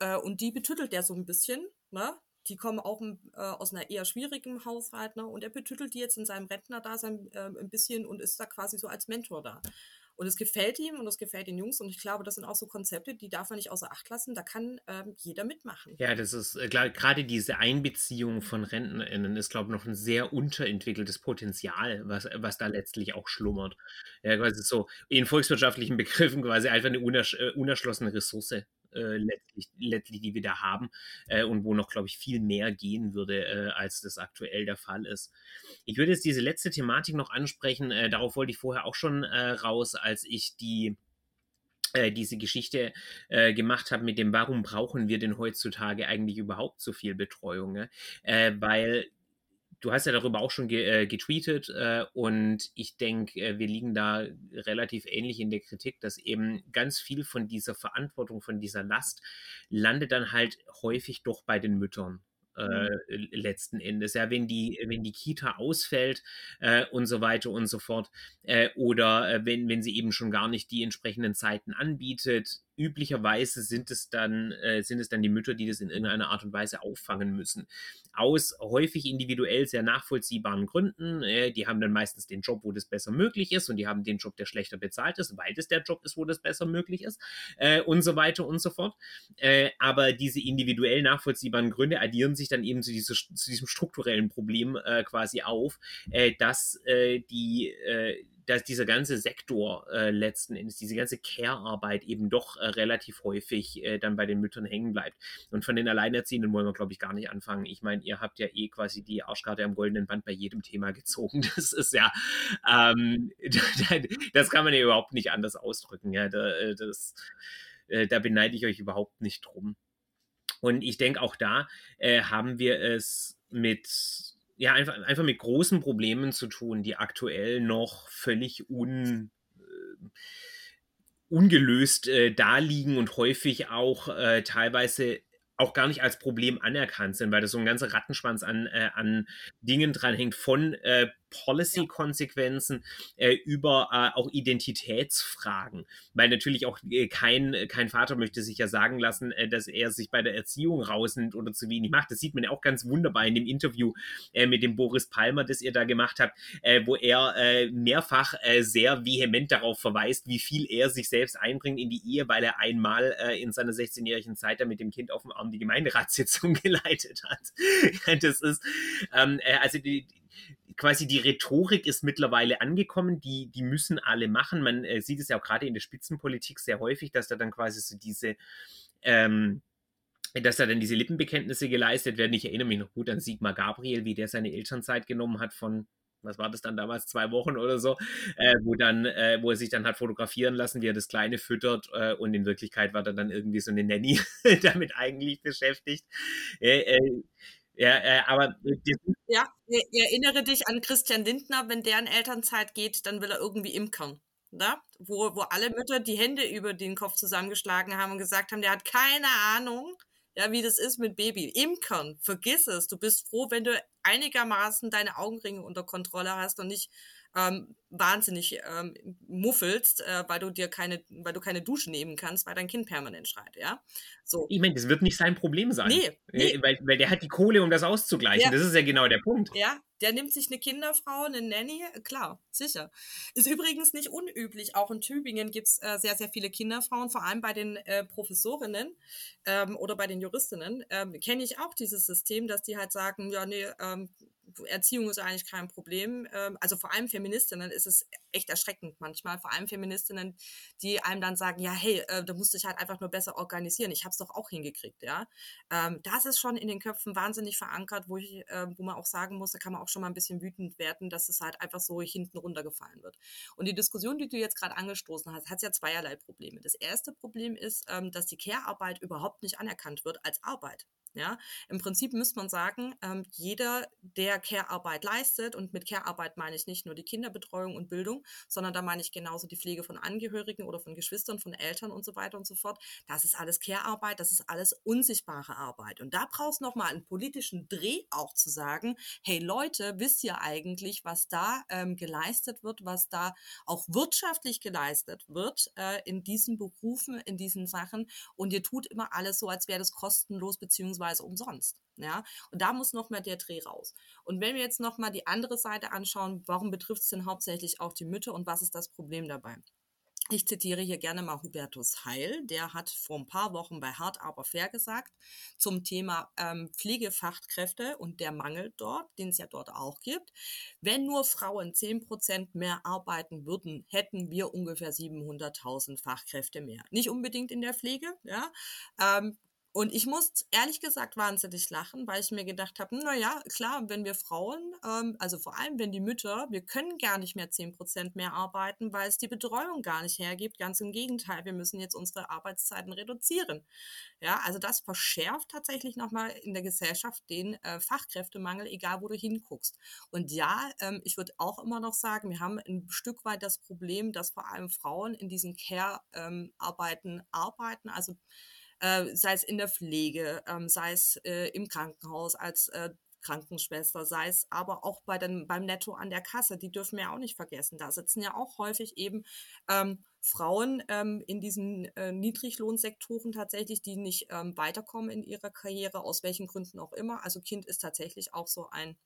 Speaker 2: äh, und die betüttelt der so ein bisschen. Ne? Die kommen auch äh, aus einer eher schwierigen Haushalt ne? und er betüttelt die jetzt in seinem Rentnerdasein äh, ein bisschen und ist da quasi so als Mentor da. Und es gefällt ihm und es gefällt den Jungs. Und ich glaube, das sind auch so Konzepte, die darf man nicht außer Acht lassen. Da kann ähm, jeder mitmachen.
Speaker 1: Ja, das ist äh, gerade diese Einbeziehung von RentnerInnen ist, glaube ich, noch ein sehr unterentwickeltes Potenzial, was, was da letztlich auch schlummert. Ja, quasi so in volkswirtschaftlichen Begriffen quasi einfach eine unersch äh, unerschlossene Ressource äh, letztlich, letztlich, die wir da haben äh, und wo noch, glaube ich, viel mehr gehen würde, äh, als das aktuell der Fall ist. Ich würde jetzt diese letzte Thematik noch ansprechen. Äh, darauf wollte ich vorher auch schon äh, raus, als ich die äh, diese Geschichte äh, gemacht habe mit dem, warum brauchen wir denn heutzutage eigentlich überhaupt so viel Betreuung? Ne? Äh, weil du hast ja darüber auch schon ge äh, getweetet äh, und ich denke, äh, wir liegen da relativ ähnlich in der Kritik, dass eben ganz viel von dieser Verantwortung, von dieser Last landet dann halt häufig doch bei den Müttern. äh, mhm. letzten Endes. Ja, wenn die, wenn die Kita ausfällt äh, und so weiter und so fort, äh, oder äh, wenn, wenn sie eben schon gar nicht die entsprechenden Zeiten anbietet, üblicherweise sind es dann, äh, sind es dann die Mütter, die das in irgendeiner Art und Weise auffangen müssen. Aus häufig individuell sehr nachvollziehbaren Gründen. Äh, die haben dann meistens den Job, wo das besser möglich ist, und die haben den Job, der schlechter bezahlt ist, weil das der Job ist, wo das besser möglich ist, äh, und so weiter und so fort. Äh, aber diese individuell nachvollziehbaren Gründe addieren sich dann eben zu, diese, zu diesem strukturellen Problem äh, quasi auf, äh, dass die dass dieser ganze Sektor äh, letzten Endes, diese ganze Care-Arbeit eben doch äh, relativ häufig äh, dann bei den Müttern hängen bleibt. Und von den Alleinerziehenden wollen wir, glaube ich, gar nicht anfangen. Ich meine, ihr habt ja eh quasi die Arschkarte am goldenen Band bei jedem Thema gezogen. [LAUGHS] Das ist ja, ähm, [LAUGHS] das kann man ja überhaupt nicht anders ausdrücken. Ja, äh, das, äh, da beneide ich euch überhaupt nicht drum. Und ich denke, auch da äh, haben wir es mit ja, einfach, einfach mit großen Problemen zu tun, die aktuell noch völlig un, äh, ungelöst äh, daliegen und häufig auch äh, teilweise auch gar nicht als Problem anerkannt sind, weil da so ein ganzer Rattenschwanz an, äh, an Dingen dranhängt, von äh, Policy-Konsequenzen äh, über äh, auch Identitätsfragen. Weil natürlich auch äh, kein, kein Vater möchte sich ja sagen lassen, äh, dass er sich bei der Erziehung rausnimmt oder zu wenig macht. Das sieht man ja auch ganz wunderbar in dem Interview äh, mit dem Boris Palmer, das ihr da gemacht habt, äh, wo er mehrfach sehr vehement darauf verweist, wie viel er sich selbst einbringt in die Ehe, weil er einmal in seiner 16-jährigen Zeit da mit dem Kind auf dem Arm die Gemeinderatssitzung [LAUGHS] geleitet hat. [LAUGHS] das ist, ähm, also die, quasi die Rhetorik ist mittlerweile angekommen, die, die müssen alle machen. Man äh, sieht es ja auch gerade in der Spitzenpolitik sehr häufig, dass da dann quasi so diese, ähm, dass da dann diese Lippenbekenntnisse geleistet werden. Ich erinnere mich noch gut an Sigmar Gabriel, wie der seine Elternzeit genommen hat von was war das dann damals, zwei Wochen oder so, äh, wo dann, äh, wo er sich dann hat fotografieren lassen, wie er das Kleine füttert äh, und in Wirklichkeit war er dann irgendwie so eine Nanny [LAUGHS] damit eigentlich beschäftigt. Ja, äh, aber.
Speaker 2: Ja, erinnere dich an Christian Lindner, wenn der in Elternzeit geht, dann will er irgendwie imkern. Ne? Wo, wo alle Mütter die Hände über den Kopf zusammengeschlagen haben und gesagt haben, der hat keine Ahnung, ja, wie das ist mit Baby. Imkern, vergiss es. Du bist froh, wenn du einigermaßen deine Augenringe unter Kontrolle hast und nicht ähm, wahnsinnig ähm, muffelst, äh, weil du dir keine, weil du keine Dusche nehmen kannst, weil dein Kind permanent schreit, ja.
Speaker 1: So. Ich meine, das wird nicht sein Problem sein. Nee, äh, nee. Weil, weil der hat die Kohle, um das auszugleichen. Ja. Das ist ja genau der Punkt.
Speaker 2: Ja, der nimmt sich eine Kinderfrau, eine Nanny, klar, sicher. Ist übrigens nicht unüblich. Auch in Tübingen gibt es äh, sehr, sehr viele Kinderfrauen, vor allem bei den äh, Professorinnen ähm, oder bei den Juristinnen. Ähm, Kenne ich auch dieses System, dass die halt sagen, ja, nee, ähm, Erziehung ist eigentlich kein Problem. Ähm, also vor allem Feministinnen ist es echt erschreckend manchmal. Vor allem Feministinnen, die einem dann sagen, ja, hey, äh, da musst du dich halt einfach nur besser organisieren. Ich habe es doch auch hingekriegt, ja. Ähm, das ist schon in den Köpfen wahnsinnig verankert, wo ich, äh, wo man auch sagen muss, da kann man auch schon mal ein bisschen wütend werden, dass es halt einfach so hinten runtergefallen wird. Und die Diskussion, die du jetzt gerade angestoßen hast, hat ja zweierlei Probleme. Das erste Problem ist, ähm, dass die Care-Arbeit überhaupt nicht anerkannt wird als Arbeit. Ja, im Prinzip müsste man sagen, ähm, jeder, der Care-Arbeit leistet, und mit Care-Arbeit meine ich nicht nur die Kinderbetreuung und Bildung, sondern da meine ich genauso die Pflege von Angehörigen oder von Geschwistern, von Eltern und so weiter und so fort. Das ist alles Care-Arbeit, das ist alles unsichtbare Arbeit. Und da brauchst du nochmal einen politischen Dreh auch zu sagen, hey Leute, wisst ihr eigentlich, was da ähm, geleistet wird, was da auch wirtschaftlich geleistet wird äh, in diesen Berufen, in diesen Sachen. Und ihr tut immer alles so, als wäre das kostenlos beziehungsweise beziehungsweise umsonst. Ja, und da muss noch mal der Dreh raus. Und wenn wir jetzt noch mal die andere Seite anschauen, warum betrifft es denn hauptsächlich auch die Mütter und was ist das Problem dabei? Ich zitiere hier gerne mal Hubertus Heil, der hat vor ein paar Wochen bei Hart aber fair gesagt zum Thema ähm, Pflegefachkräfte und der Mangel dort, den es ja dort auch gibt. Wenn nur Frauen 10% mehr arbeiten würden, hätten wir ungefähr 700.000 Fachkräfte mehr. Nicht unbedingt in der Pflege, ja. Ähm, und ich muss ehrlich gesagt wahnsinnig lachen, weil ich mir gedacht habe, na ja, klar, wenn wir Frauen, ähm, also vor allem wenn die Mütter, wir können gar nicht mehr zehn Prozent mehr arbeiten, weil es die Betreuung gar nicht hergibt. Ganz im Gegenteil, wir müssen jetzt unsere Arbeitszeiten reduzieren. Ja, also das verschärft tatsächlich nochmal in der Gesellschaft den äh, Fachkräftemangel, egal wo du hinguckst. Und ja, ähm, ich würde auch immer noch sagen, wir haben ein Stück weit das Problem, dass vor allem Frauen in diesen Care-Arbeiten ähm, arbeiten, also äh, sei es in der Pflege, ähm, sei es äh, im Krankenhaus als äh, Krankenschwester, sei es aber auch bei den, beim Netto an der Kasse, die dürfen wir auch nicht vergessen. Da sitzen ja auch häufig eben ähm, Frauen ähm, in diesen äh, Niedriglohnsektoren tatsächlich, die nicht ähm, weiterkommen in ihrer Karriere, aus welchen Gründen auch immer. Also Kind ist tatsächlich auch so ein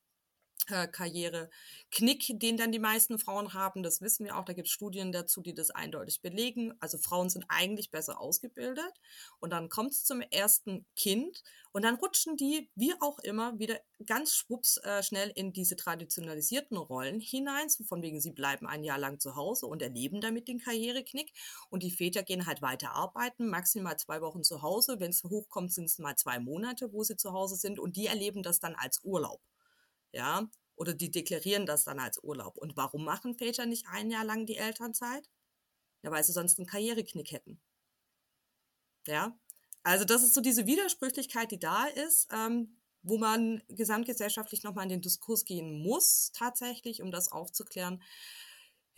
Speaker 2: äh, Karriereknick, den dann die meisten Frauen haben. Das wissen wir auch. Da gibt es Studien dazu, die das eindeutig belegen. Also Frauen sind eigentlich besser ausgebildet. Und dann kommt es zum ersten Kind und dann rutschen die, wie auch immer, wieder ganz schwupps äh, schnell in diese traditionalisierten Rollen hinein. So von wegen, sie bleiben ein Jahr lang zu Hause und erleben damit den Karriereknick. Und die Väter gehen halt weiter arbeiten, maximal zwei Wochen zu Hause. Wenn es hochkommt, sind es mal zwei Monate, wo sie zu Hause sind. Und die erleben das dann als Urlaub ja, oder die deklarieren das dann als Urlaub. Und warum machen Väter nicht ein Jahr lang die Elternzeit? Ja, weil sie sonst einen Karriereknick hätten. Ja, also das ist so diese Widersprüchlichkeit, die da ist, ähm, wo man gesamtgesellschaftlich nochmal in den Diskurs gehen muss, tatsächlich, um das aufzuklären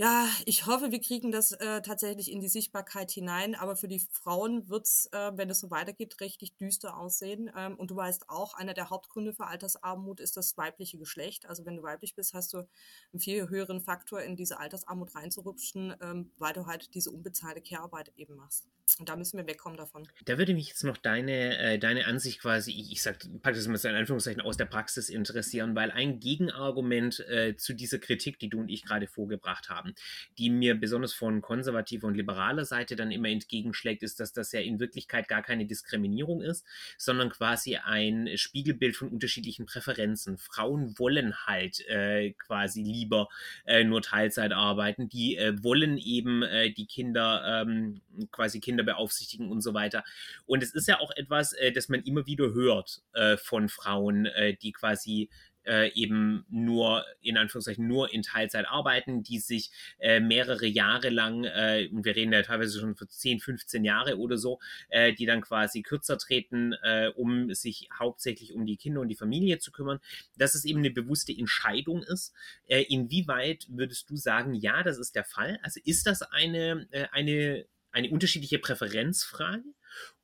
Speaker 2: ja, ich hoffe, wir kriegen das äh, tatsächlich in die Sichtbarkeit hinein. Aber für die Frauen wird es, äh, wenn es so weitergeht, richtig düster aussehen. Ähm, und du weißt auch, einer der Hauptgründe für Altersarmut ist das weibliche Geschlecht. Also wenn du weiblich bist, hast du einen viel höheren Faktor, in diese Altersarmut reinzurupschen, ähm, weil du halt diese unbezahlte Care-Arbeit eben machst. Und da müssen wir wegkommen davon.
Speaker 1: Da würde mich jetzt noch deine, äh, deine Ansicht quasi, ich, ich sag, pack das mal in Anführungszeichen aus der Praxis interessieren, weil ein Gegenargument äh, zu dieser Kritik, die du und ich gerade vorgebracht haben, die mir besonders von konservativer und liberaler Seite dann immer entgegenschlägt, ist, dass das ja in Wirklichkeit gar keine Diskriminierung ist, sondern quasi ein Spiegelbild von unterschiedlichen Präferenzen. Frauen wollen halt äh, quasi lieber äh, nur Teilzeit arbeiten, die äh, wollen eben äh, die Kinder ähm, quasi Kinder beaufsichtigen und so weiter. Und es ist ja auch etwas, äh, das man immer wieder hört äh, von Frauen, die quasi äh, eben nur, in Anführungszeichen, nur in Teilzeit arbeiten, die sich äh, mehrere Jahre lang, äh, und wir reden ja teilweise schon für 10, 15 Jahre oder so, äh, die dann quasi kürzer treten, äh, um sich hauptsächlich um die Kinder und die Familie zu kümmern, dass es eben eine bewusste Entscheidung ist. Äh, inwieweit würdest du sagen, ja, das ist der Fall? Also ist das eine, eine eine unterschiedliche Präferenzfrage?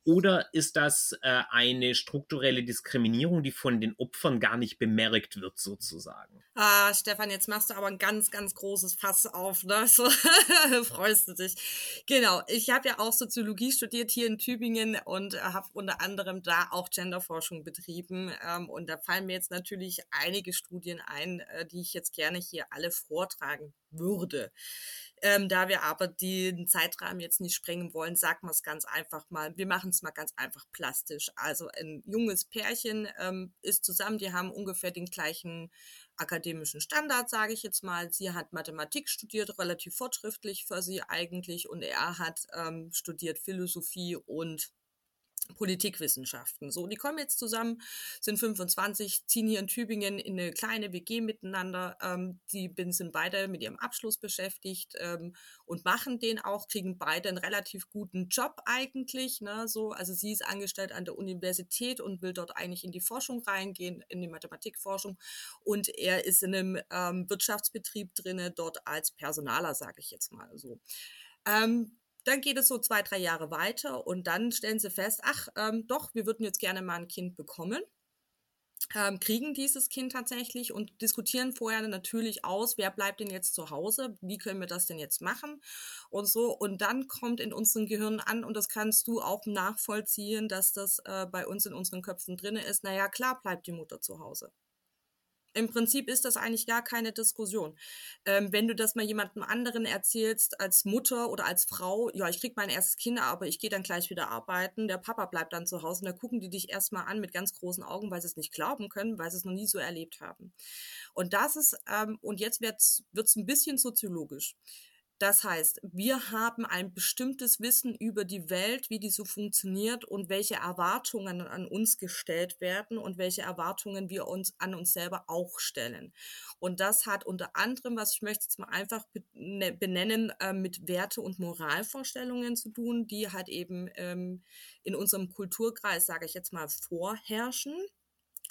Speaker 1: Oder ist das äh, eine strukturelle Diskriminierung, die von den Opfern gar nicht bemerkt wird, sozusagen?
Speaker 2: Ah, Stefan, jetzt machst du aber ein ganz, ganz großes Fass auf, ne? [LAUGHS] So [LAUGHS] freust du dich. Genau, ich habe ja auch Soziologie studiert hier in Tübingen und habe unter anderem da auch Genderforschung betrieben. Ähm, und da fallen mir jetzt natürlich einige Studien ein, äh, die ich jetzt gerne hier alle vortragen würde. Ähm, da wir aber den Zeitrahmen jetzt nicht sprengen wollen, sagen wir es ganz einfach mal. Wir machen es mal ganz einfach plastisch. Also ein junges Pärchen ähm, ist zusammen, die haben ungefähr den gleichen akademischen Standard, sage ich jetzt mal. Sie hat Mathematik studiert, relativ fortschrittlich für sie eigentlich, und er hat ähm, studiert Philosophie und Politikwissenschaften. So, die kommen jetzt zusammen, sind 25, ziehen hier in Tübingen in eine kleine WG miteinander. Ähm, die sind beide mit ihrem Abschluss beschäftigt ähm, und machen den auch, kriegen beide einen relativ guten Job eigentlich. Ne, so, also sie ist angestellt an der Universität und will dort eigentlich in die Forschung reingehen, in die Mathematikforschung. Und er ist in einem ähm, Wirtschaftsbetrieb drinne, dort als Personaler, sage ich jetzt mal so. Ähm, dann geht es so zwei, drei Jahre weiter und dann stellen sie fest, ach ähm, doch, wir würden jetzt gerne mal ein Kind bekommen. Ähm, kriegen dieses Kind tatsächlich und diskutieren vorher natürlich aus, wer bleibt denn jetzt zu Hause, wie können wir das denn jetzt machen und so. Und dann kommt in unseren Gehirnen an, und das kannst du auch nachvollziehen, dass das äh, bei uns in unseren Köpfen drin ist, naja, klar bleibt die Mutter zu Hause. Im Prinzip ist das eigentlich gar keine Diskussion. Ähm, wenn du das mal jemandem anderen erzählst, als Mutter oder als Frau, ja, ich krieg mein erstes Kind, aber ich gehe dann gleich wieder arbeiten, der Papa bleibt dann zu Hause und da gucken die dich erstmal an mit ganz großen Augen, weil sie es nicht glauben können, weil sie es noch nie so erlebt haben. Und das ist, ähm, und jetzt wird es ein bisschen soziologisch. Das heißt, wir haben ein bestimmtes Wissen über die Welt, wie die so funktioniert und welche Erwartungen an uns gestellt werden und welche Erwartungen wir uns an uns selber auch stellen. Und das hat unter anderem, was ich möchte jetzt mal einfach ne, benennen, äh, mit Werte- und Moralvorstellungen zu tun, die halt eben ähm, in unserem Kulturkreis, sage ich jetzt mal, vorherrschen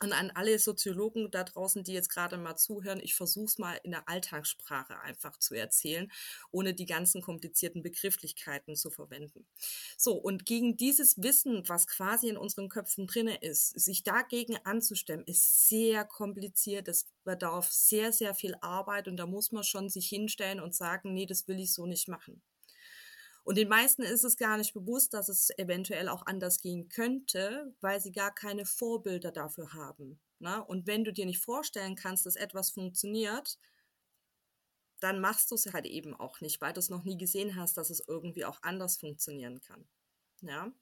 Speaker 2: Und an alle Soziologen da draußen, die jetzt gerade mal zuhören, ich versuche es mal in der Alltagssprache einfach zu erzählen, ohne die ganzen komplizierten Begrifflichkeiten zu verwenden. So, und gegen dieses Wissen, was quasi in unseren Köpfen drinne ist, sich dagegen anzustemmen, ist sehr kompliziert. Es bedarf sehr, sehr viel Arbeit und da muss man schon sich hinstellen und sagen, nee, das will ich so nicht machen. Und den meisten ist es gar nicht bewusst, dass es eventuell auch anders gehen könnte, weil sie gar keine Vorbilder dafür haben. Ne? Und wenn du dir nicht vorstellen kannst, dass etwas funktioniert, dann machst du es halt eben auch nicht, weil du es noch nie gesehen hast, dass es irgendwie auch anders funktionieren kann. Ja.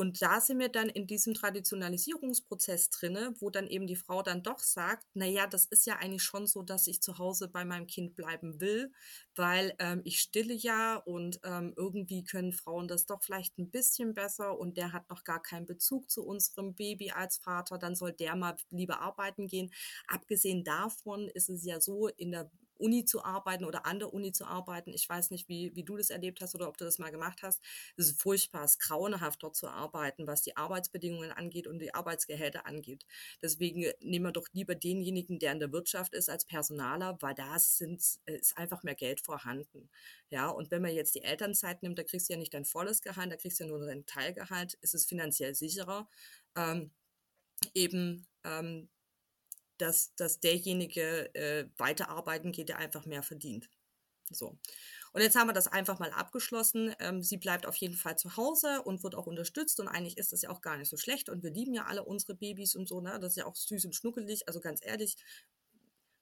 Speaker 2: Und da sind wir dann in diesem Traditionalisierungsprozess drinne, wo dann eben die Frau dann doch sagt, na ja, das ist ja eigentlich schon so, dass ich zu Hause bei meinem Kind bleiben will, weil ähm, ich stille ja und ähm, irgendwie können Frauen das doch vielleicht ein bisschen besser und der hat noch gar keinen Bezug zu unserem Baby als Vater, dann soll der mal lieber arbeiten gehen. Abgesehen davon ist es ja so, in der Uni zu arbeiten oder an der Uni zu arbeiten. Ich weiß nicht, wie, wie du das erlebt hast oder ob du das mal gemacht hast. Es ist furchtbar, es ist grauenhaft dort zu arbeiten, was die Arbeitsbedingungen angeht und die Arbeitsgehälter angeht. Deswegen nehmen wir doch lieber denjenigen, der in der Wirtschaft ist, als Personaler, weil da äh, ist einfach mehr Geld vorhanden. Ja, und wenn man jetzt die Elternzeit nimmt, da kriegst du ja nicht dein volles Gehalt, da kriegst du ja nur dein Teilgehalt, ist es finanziell sicherer. Ähm, eben ähm, dass, dass derjenige äh, weiterarbeiten geht, der einfach mehr verdient. So. Und jetzt haben wir das einfach mal abgeschlossen. Ähm, sie bleibt auf jeden Fall zu Hause und wird auch unterstützt. Und eigentlich ist das ja auch gar nicht so schlecht. Und wir lieben ja alle unsere Babys und so. Ne? Das ist ja auch süß und schnuckelig. Also ganz ehrlich,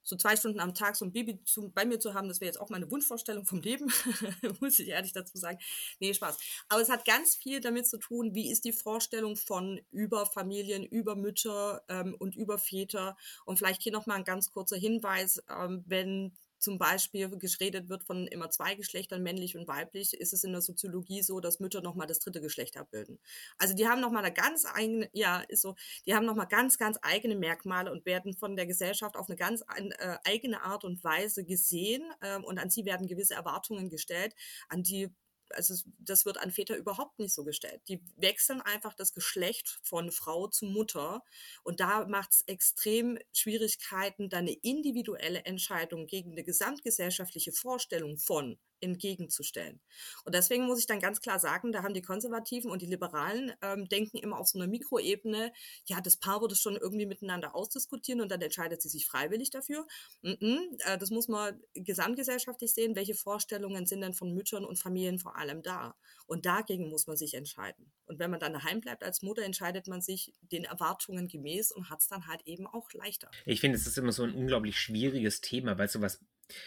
Speaker 2: so zwei Stunden am Tag so ein Baby zu, bei mir zu haben, das wäre jetzt auch meine Wunschvorstellung vom Leben, [LAUGHS] muss ich ehrlich dazu sagen. Nee, Spaß. Aber es hat ganz viel damit zu tun, wie ist die Vorstellung von über Familien, über Mütter ähm, und über Väter. Und vielleicht hier nochmal ein ganz kurzer Hinweis, ähm, wenn zum Beispiel geredet wird von immer zwei Geschlechtern, männlich und weiblich, ist es in der Soziologie so, dass Mütter nochmal das dritte Geschlecht abbilden. Also die haben nochmal eine ganz eigene, ja, ist so, die haben nochmal ganz, ganz eigene Merkmale und werden von der Gesellschaft auf eine ganz äh, eigene Art und Weise gesehen äh, und an sie werden gewisse Erwartungen gestellt, an die also das wird an Väter überhaupt nicht so gestellt. Die wechseln einfach das Geschlecht von Frau zu Mutter und da macht es extrem Schwierigkeiten, da eine individuelle Entscheidung gegen eine gesamtgesellschaftliche Vorstellung von entgegenzustellen. Und deswegen muss ich dann ganz klar sagen, da haben die Konservativen und die Liberalen ähm, denken immer auf so einer Mikroebene, ja, das Paar wird es schon irgendwie miteinander ausdiskutieren und dann entscheidet sie sich freiwillig dafür. Mm -mm, äh, das muss man gesamtgesellschaftlich sehen, welche Vorstellungen sind denn von Müttern und Familien vor allem da. Und dagegen muss man sich entscheiden. Und wenn man dann daheim bleibt als Mutter, entscheidet man sich den Erwartungen gemäß und hat es dann halt eben auch leichter.
Speaker 1: Ich finde, es ist immer so ein unglaublich schwieriges Thema, weil so was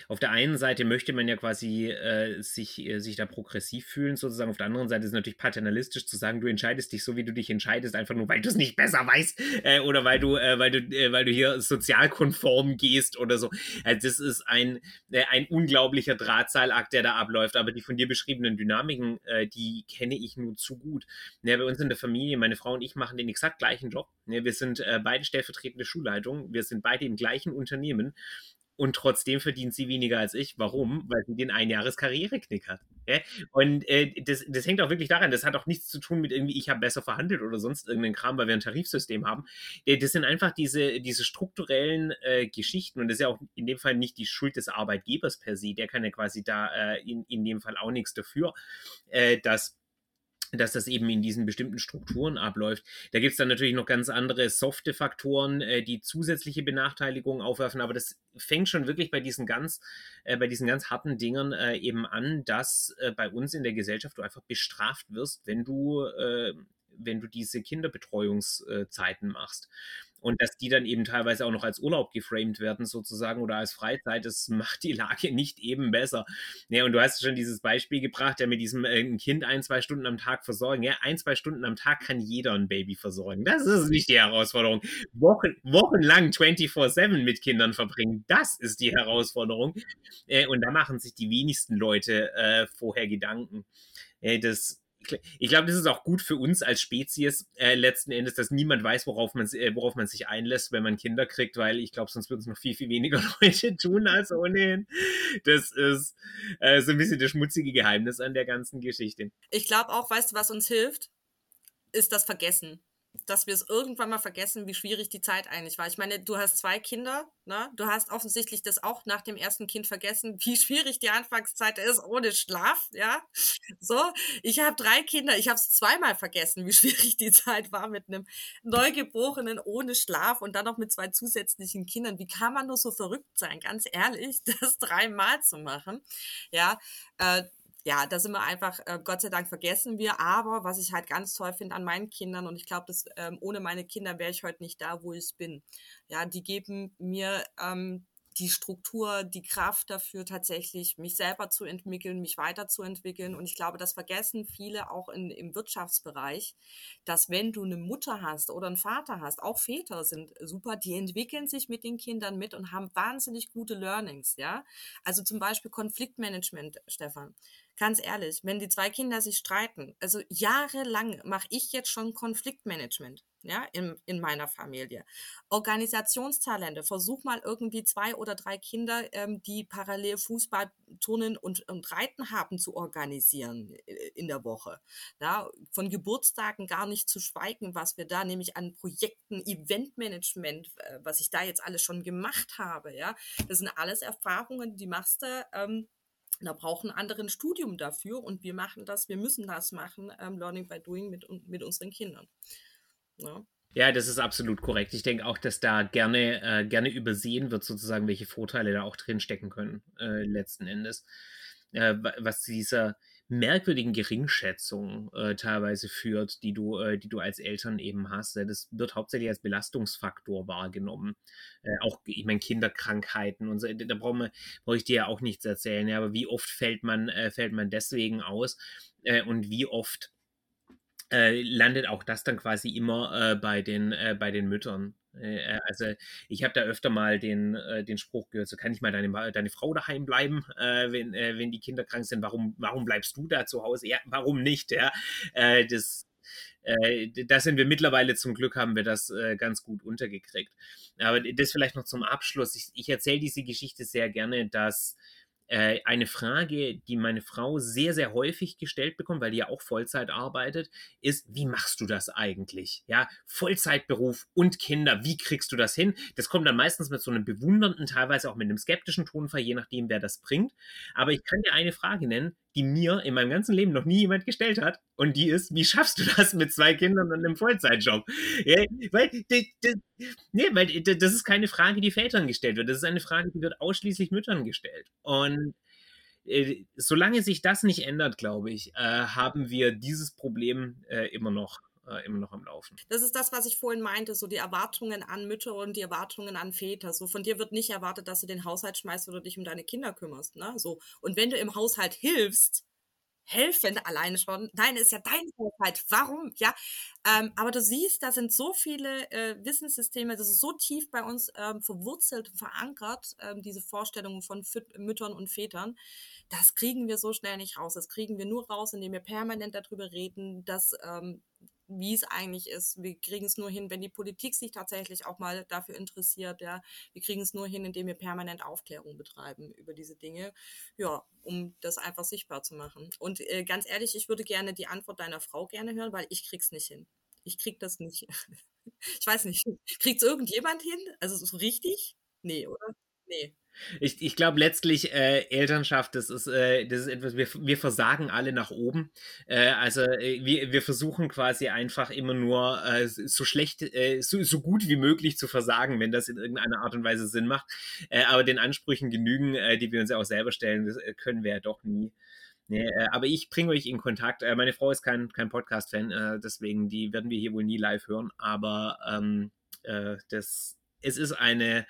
Speaker 1: auf der einen Seite möchte man ja quasi äh, sich, äh, sich da progressiv fühlen, sozusagen. Auf der anderen Seite ist es natürlich paternalistisch zu sagen, du entscheidest dich so, wie du dich entscheidest, einfach nur, weil du es nicht besser weißt äh, oder weil du, äh, weil, du, äh, weil du hier sozialkonform gehst oder so. Also das ist ein, äh, ein unglaublicher Drahtseilakt, der da abläuft. Aber die von dir beschriebenen Dynamiken, die kenne ich nur zu gut. Ja, bei uns in der Familie, meine Frau und ich machen den exakt gleichen Job. Ja, wir sind beide stellvertretende Schulleitung. Wir sind beide im gleichen Unternehmen und trotzdem verdient sie weniger als ich. Warum? Weil sie den Einjahres-Karriereknick hat. Ja? Und äh, das, das hängt auch wirklich daran, das hat auch nichts zu tun mit irgendwie, ich habe besser verhandelt oder sonst irgendeinen Kram, weil wir ein Tarifsystem haben. Äh, das sind einfach diese, diese strukturellen äh, Geschichten und das ist ja auch in dem Fall nicht die Schuld des Arbeitgebers per se. Der kann ja quasi da äh, in, in dem Fall auch nichts dafür, äh, dass dass das eben in diesen bestimmten Strukturen abläuft. Da gibt es dann natürlich noch ganz andere softe Faktoren, äh, die zusätzliche Benachteiligungen aufwerfen, aber das fängt schon wirklich bei diesen ganz, äh, bei diesen ganz harten Dingern äh, eben an, dass äh, bei uns in der Gesellschaft du einfach bestraft wirst, wenn du, äh, wenn du diese Kinderbetreuungszeiten machst und dass die dann eben teilweise auch noch als Urlaub geframed werden sozusagen oder als Freizeit, das macht die Lage nicht eben besser. Ja, und du hast schon dieses Beispiel gebracht, ja mit diesem äh, Kind ein, zwei Stunden am Tag versorgen. Ja, ein, zwei Stunden am Tag kann jeder ein Baby versorgen. Das ist nicht die Herausforderung. Wochen, wochenlang 24-7 mit Kindern verbringen, das ist die Herausforderung. Äh, und da machen sich die wenigsten Leute äh, vorher Gedanken. Äh, das ich glaube, das ist auch gut für uns als Spezies äh, letzten Endes, dass niemand weiß, worauf man, äh, worauf man sich einlässt, wenn man Kinder kriegt, weil ich glaube, sonst würden es noch viel, viel weniger [LAUGHS] Leute tun als ohnehin. Das ist äh, so ein bisschen das schmutzige Geheimnis an der ganzen Geschichte.
Speaker 2: Ich glaube auch, weißt du, was uns hilft? Ist das Vergessen. Dass wir es irgendwann mal vergessen, wie schwierig die Zeit eigentlich war. Ich meine, du hast zwei Kinder, ne? Du hast offensichtlich das auch nach dem ersten Kind vergessen, [LAUGHS] wie schwierig die Anfangszeit ist ohne Schlaf, ja? So, ich habe drei Kinder, ich habe es zweimal vergessen, wie [LAUGHS] schwierig die Zeit war mit einem Neugeborenen ohne Schlaf und dann noch mit zwei zusätzlichen Kindern. Wie kann man nur so verrückt sein, ganz ehrlich, [LAUGHS] das dreimal zu machen? Ja, äh, ja, da sind wir einfach, äh, Gott sei Dank vergessen wir. Aber was ich halt ganz toll finde an meinen Kindern, und ich glaube, dass ähm, ohne meine Kinder wäre ich heute nicht da, wo ich bin. Ja, die geben mir ähm, die Struktur, die Kraft dafür tatsächlich, mich selber zu entwickeln, mich weiterzuentwickeln. Und ich glaube, das vergessen viele auch in, im Wirtschaftsbereich, dass wenn du eine Mutter hast oder einen Vater hast, auch Väter sind super, die entwickeln sich mit den Kindern mit und haben wahnsinnig gute Learnings, ja. Also zum Beispiel Konfliktmanagement, Stefan ganz ehrlich, wenn die zwei Kinder sich streiten, also jahrelang mache ich jetzt schon Konfliktmanagement, ja, in, in meiner Familie. Organisationstalente, versuch mal irgendwie zwei oder drei Kinder, ähm, die parallel Fußball, Turnen und, und Reiten haben, zu organisieren äh, in der Woche. Ja, von Geburtstagen gar nicht zu schweigen, was wir da nämlich an Projekten, Eventmanagement, äh, was ich da jetzt alles schon gemacht habe, ja. Das sind alles Erfahrungen, die machst du, ähm, da brauchen andere ein Studium dafür und wir machen das, wir müssen das machen, ähm, Learning by Doing mit, mit unseren Kindern.
Speaker 1: Ja. Ja, das ist absolut korrekt. Ich denke auch, dass da gerne, äh, gerne übersehen wird, sozusagen, welche Vorteile da auch drin stecken können, äh, letzten Endes. Äh, was dieser, merkwürdigen Geringschätzung äh, teilweise führt, die du, äh, die du als Eltern eben hast. Das wird hauptsächlich als Belastungsfaktor wahrgenommen. Äh, auch, ich meine, Kinderkrankheiten und so, da brauche brauch ich dir ja auch nichts erzählen. Ja, aber wie oft fällt man, fällt man deswegen aus und wie oft äh, landet auch das dann quasi immer bei, den, bei den Müttern. Äh, also ich habe da öfter mal den, äh, den Spruch gehört, so kann ich mal deine, deine Frau daheim bleiben, äh, wenn, äh, wenn die Kinder krank sind, warum, warum bleibst du da zu Hause? Ja, warum nicht? Ja, äh, das, äh, da sind wir mittlerweile zum Glück, haben wir das ganz gut untergekriegt. Aber das vielleicht noch zum Abschluss. Ich, ich erzähle diese Geschichte sehr gerne, dass äh, eine Frage, die meine Frau sehr, sehr häufig gestellt bekommt, weil die ja auch Vollzeit arbeitet, ist, wie machst du das eigentlich? Ja, Vollzeitberuf und Kinder, wie kriegst du das hin? Das kommt dann meistens mit so einem bewundernden, teilweise auch mit einem skeptischen Tonfall, je nachdem, wer das bringt. Aber ich kann dir eine Frage nennen, die mir in meinem ganzen Leben noch nie jemand gestellt hat. Und die ist, wie schaffst du das mit zwei Kindern und einem Vollzeitjob? Ja, weil, nee, weil das ist keine Frage, die Vätern gestellt wird. Das ist eine Frage, die wird ausschließlich Müttern gestellt. Und äh, solange sich das nicht ändert, glaube ich, äh, haben wir dieses Problem äh, immer noch äh, immer noch am Laufen.
Speaker 2: Das ist das, was ich vorhin meinte, so die Erwartungen an Mütter und die Erwartungen an Väter. So von dir wird nicht erwartet, dass du den Haushalt schmeißt oder dich um deine Kinder kümmerst. Ne? So. Und wenn du im Haushalt hilfst, helfen alleine schon. Nein, ist ja dein Haushalt. Warum? Ja. Ähm, aber du siehst, da sind so viele äh, Wissenssysteme, das ist so tief bei uns ähm, verwurzelt und verankert, ähm, diese Vorstellungen von F Müttern und Vätern. Das kriegen wir so schnell nicht raus. Das kriegen wir nur raus, indem wir permanent darüber reden, dass ähm, wie es eigentlich ist. Wir kriegen es nur hin, wenn die Politik sich tatsächlich auch mal dafür interessiert. Ja, wir kriegen es nur hin, indem wir permanent Aufklärung betreiben über diese Dinge. Ja, um das einfach sichtbar zu machen. Und äh, ganz ehrlich, ich würde gerne die Antwort deiner Frau gerne hören, weil ich krieg's nicht hin. Ich krieg das nicht. [LAUGHS] ich weiß nicht. [LAUGHS] Kriegt's irgendjemand hin? Also so richtig? Nee, oder? Nee.
Speaker 1: Ich, ich glaube letztlich äh, Elternschaft, das ist, äh, das ist etwas, wir, wir versagen alle nach oben. Äh, also äh, wir, wir versuchen quasi einfach immer nur äh, so schlecht, äh, so, so gut wie möglich zu versagen, wenn das in irgendeiner Art und Weise Sinn macht. aber den Ansprüchen genügen, die wir uns ja auch selber stellen, das können wir ja doch nie. Nee, aber ich bringe euch in Kontakt. meine Frau ist kein, kein Podcast-Fan, deswegen die werden wir hier wohl nie live hören. Aber ähm, das, es ist eine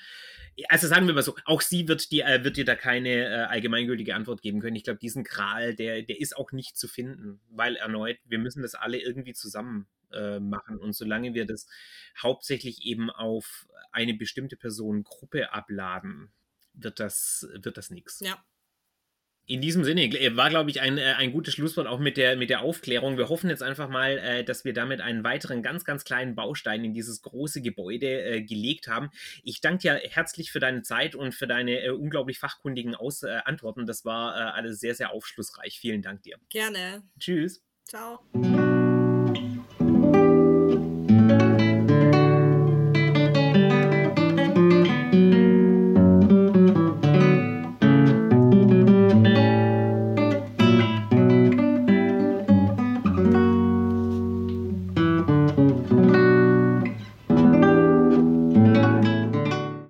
Speaker 1: also sagen wir mal so, auch sie wird dir, äh, wird dir da keine äh, allgemeingültige Antwort geben können. Ich glaube, diesen Gral, der, der ist auch nicht zu finden, weil erneut, wir müssen das alle irgendwie zusammen äh, machen. Und solange wir das hauptsächlich eben auf eine bestimmte Personengruppe abladen, wird das, wird das nichts.
Speaker 2: Ja,
Speaker 1: in diesem Sinne war, glaube ich, ein, äh, ein gutes Schlusswort auch mit der, mit der Aufklärung. Wir hoffen jetzt einfach mal, äh, dass wir damit einen weiteren ganz, ganz kleinen Baustein in dieses große Gebäude äh, gelegt haben. Ich danke dir herzlich für deine Zeit und für deine unglaublich fachkundigen Aus Antworten. Das war alles sehr, sehr aufschlussreich. Vielen Dank dir.
Speaker 2: Gerne.
Speaker 1: Tschüss.
Speaker 2: Ciao.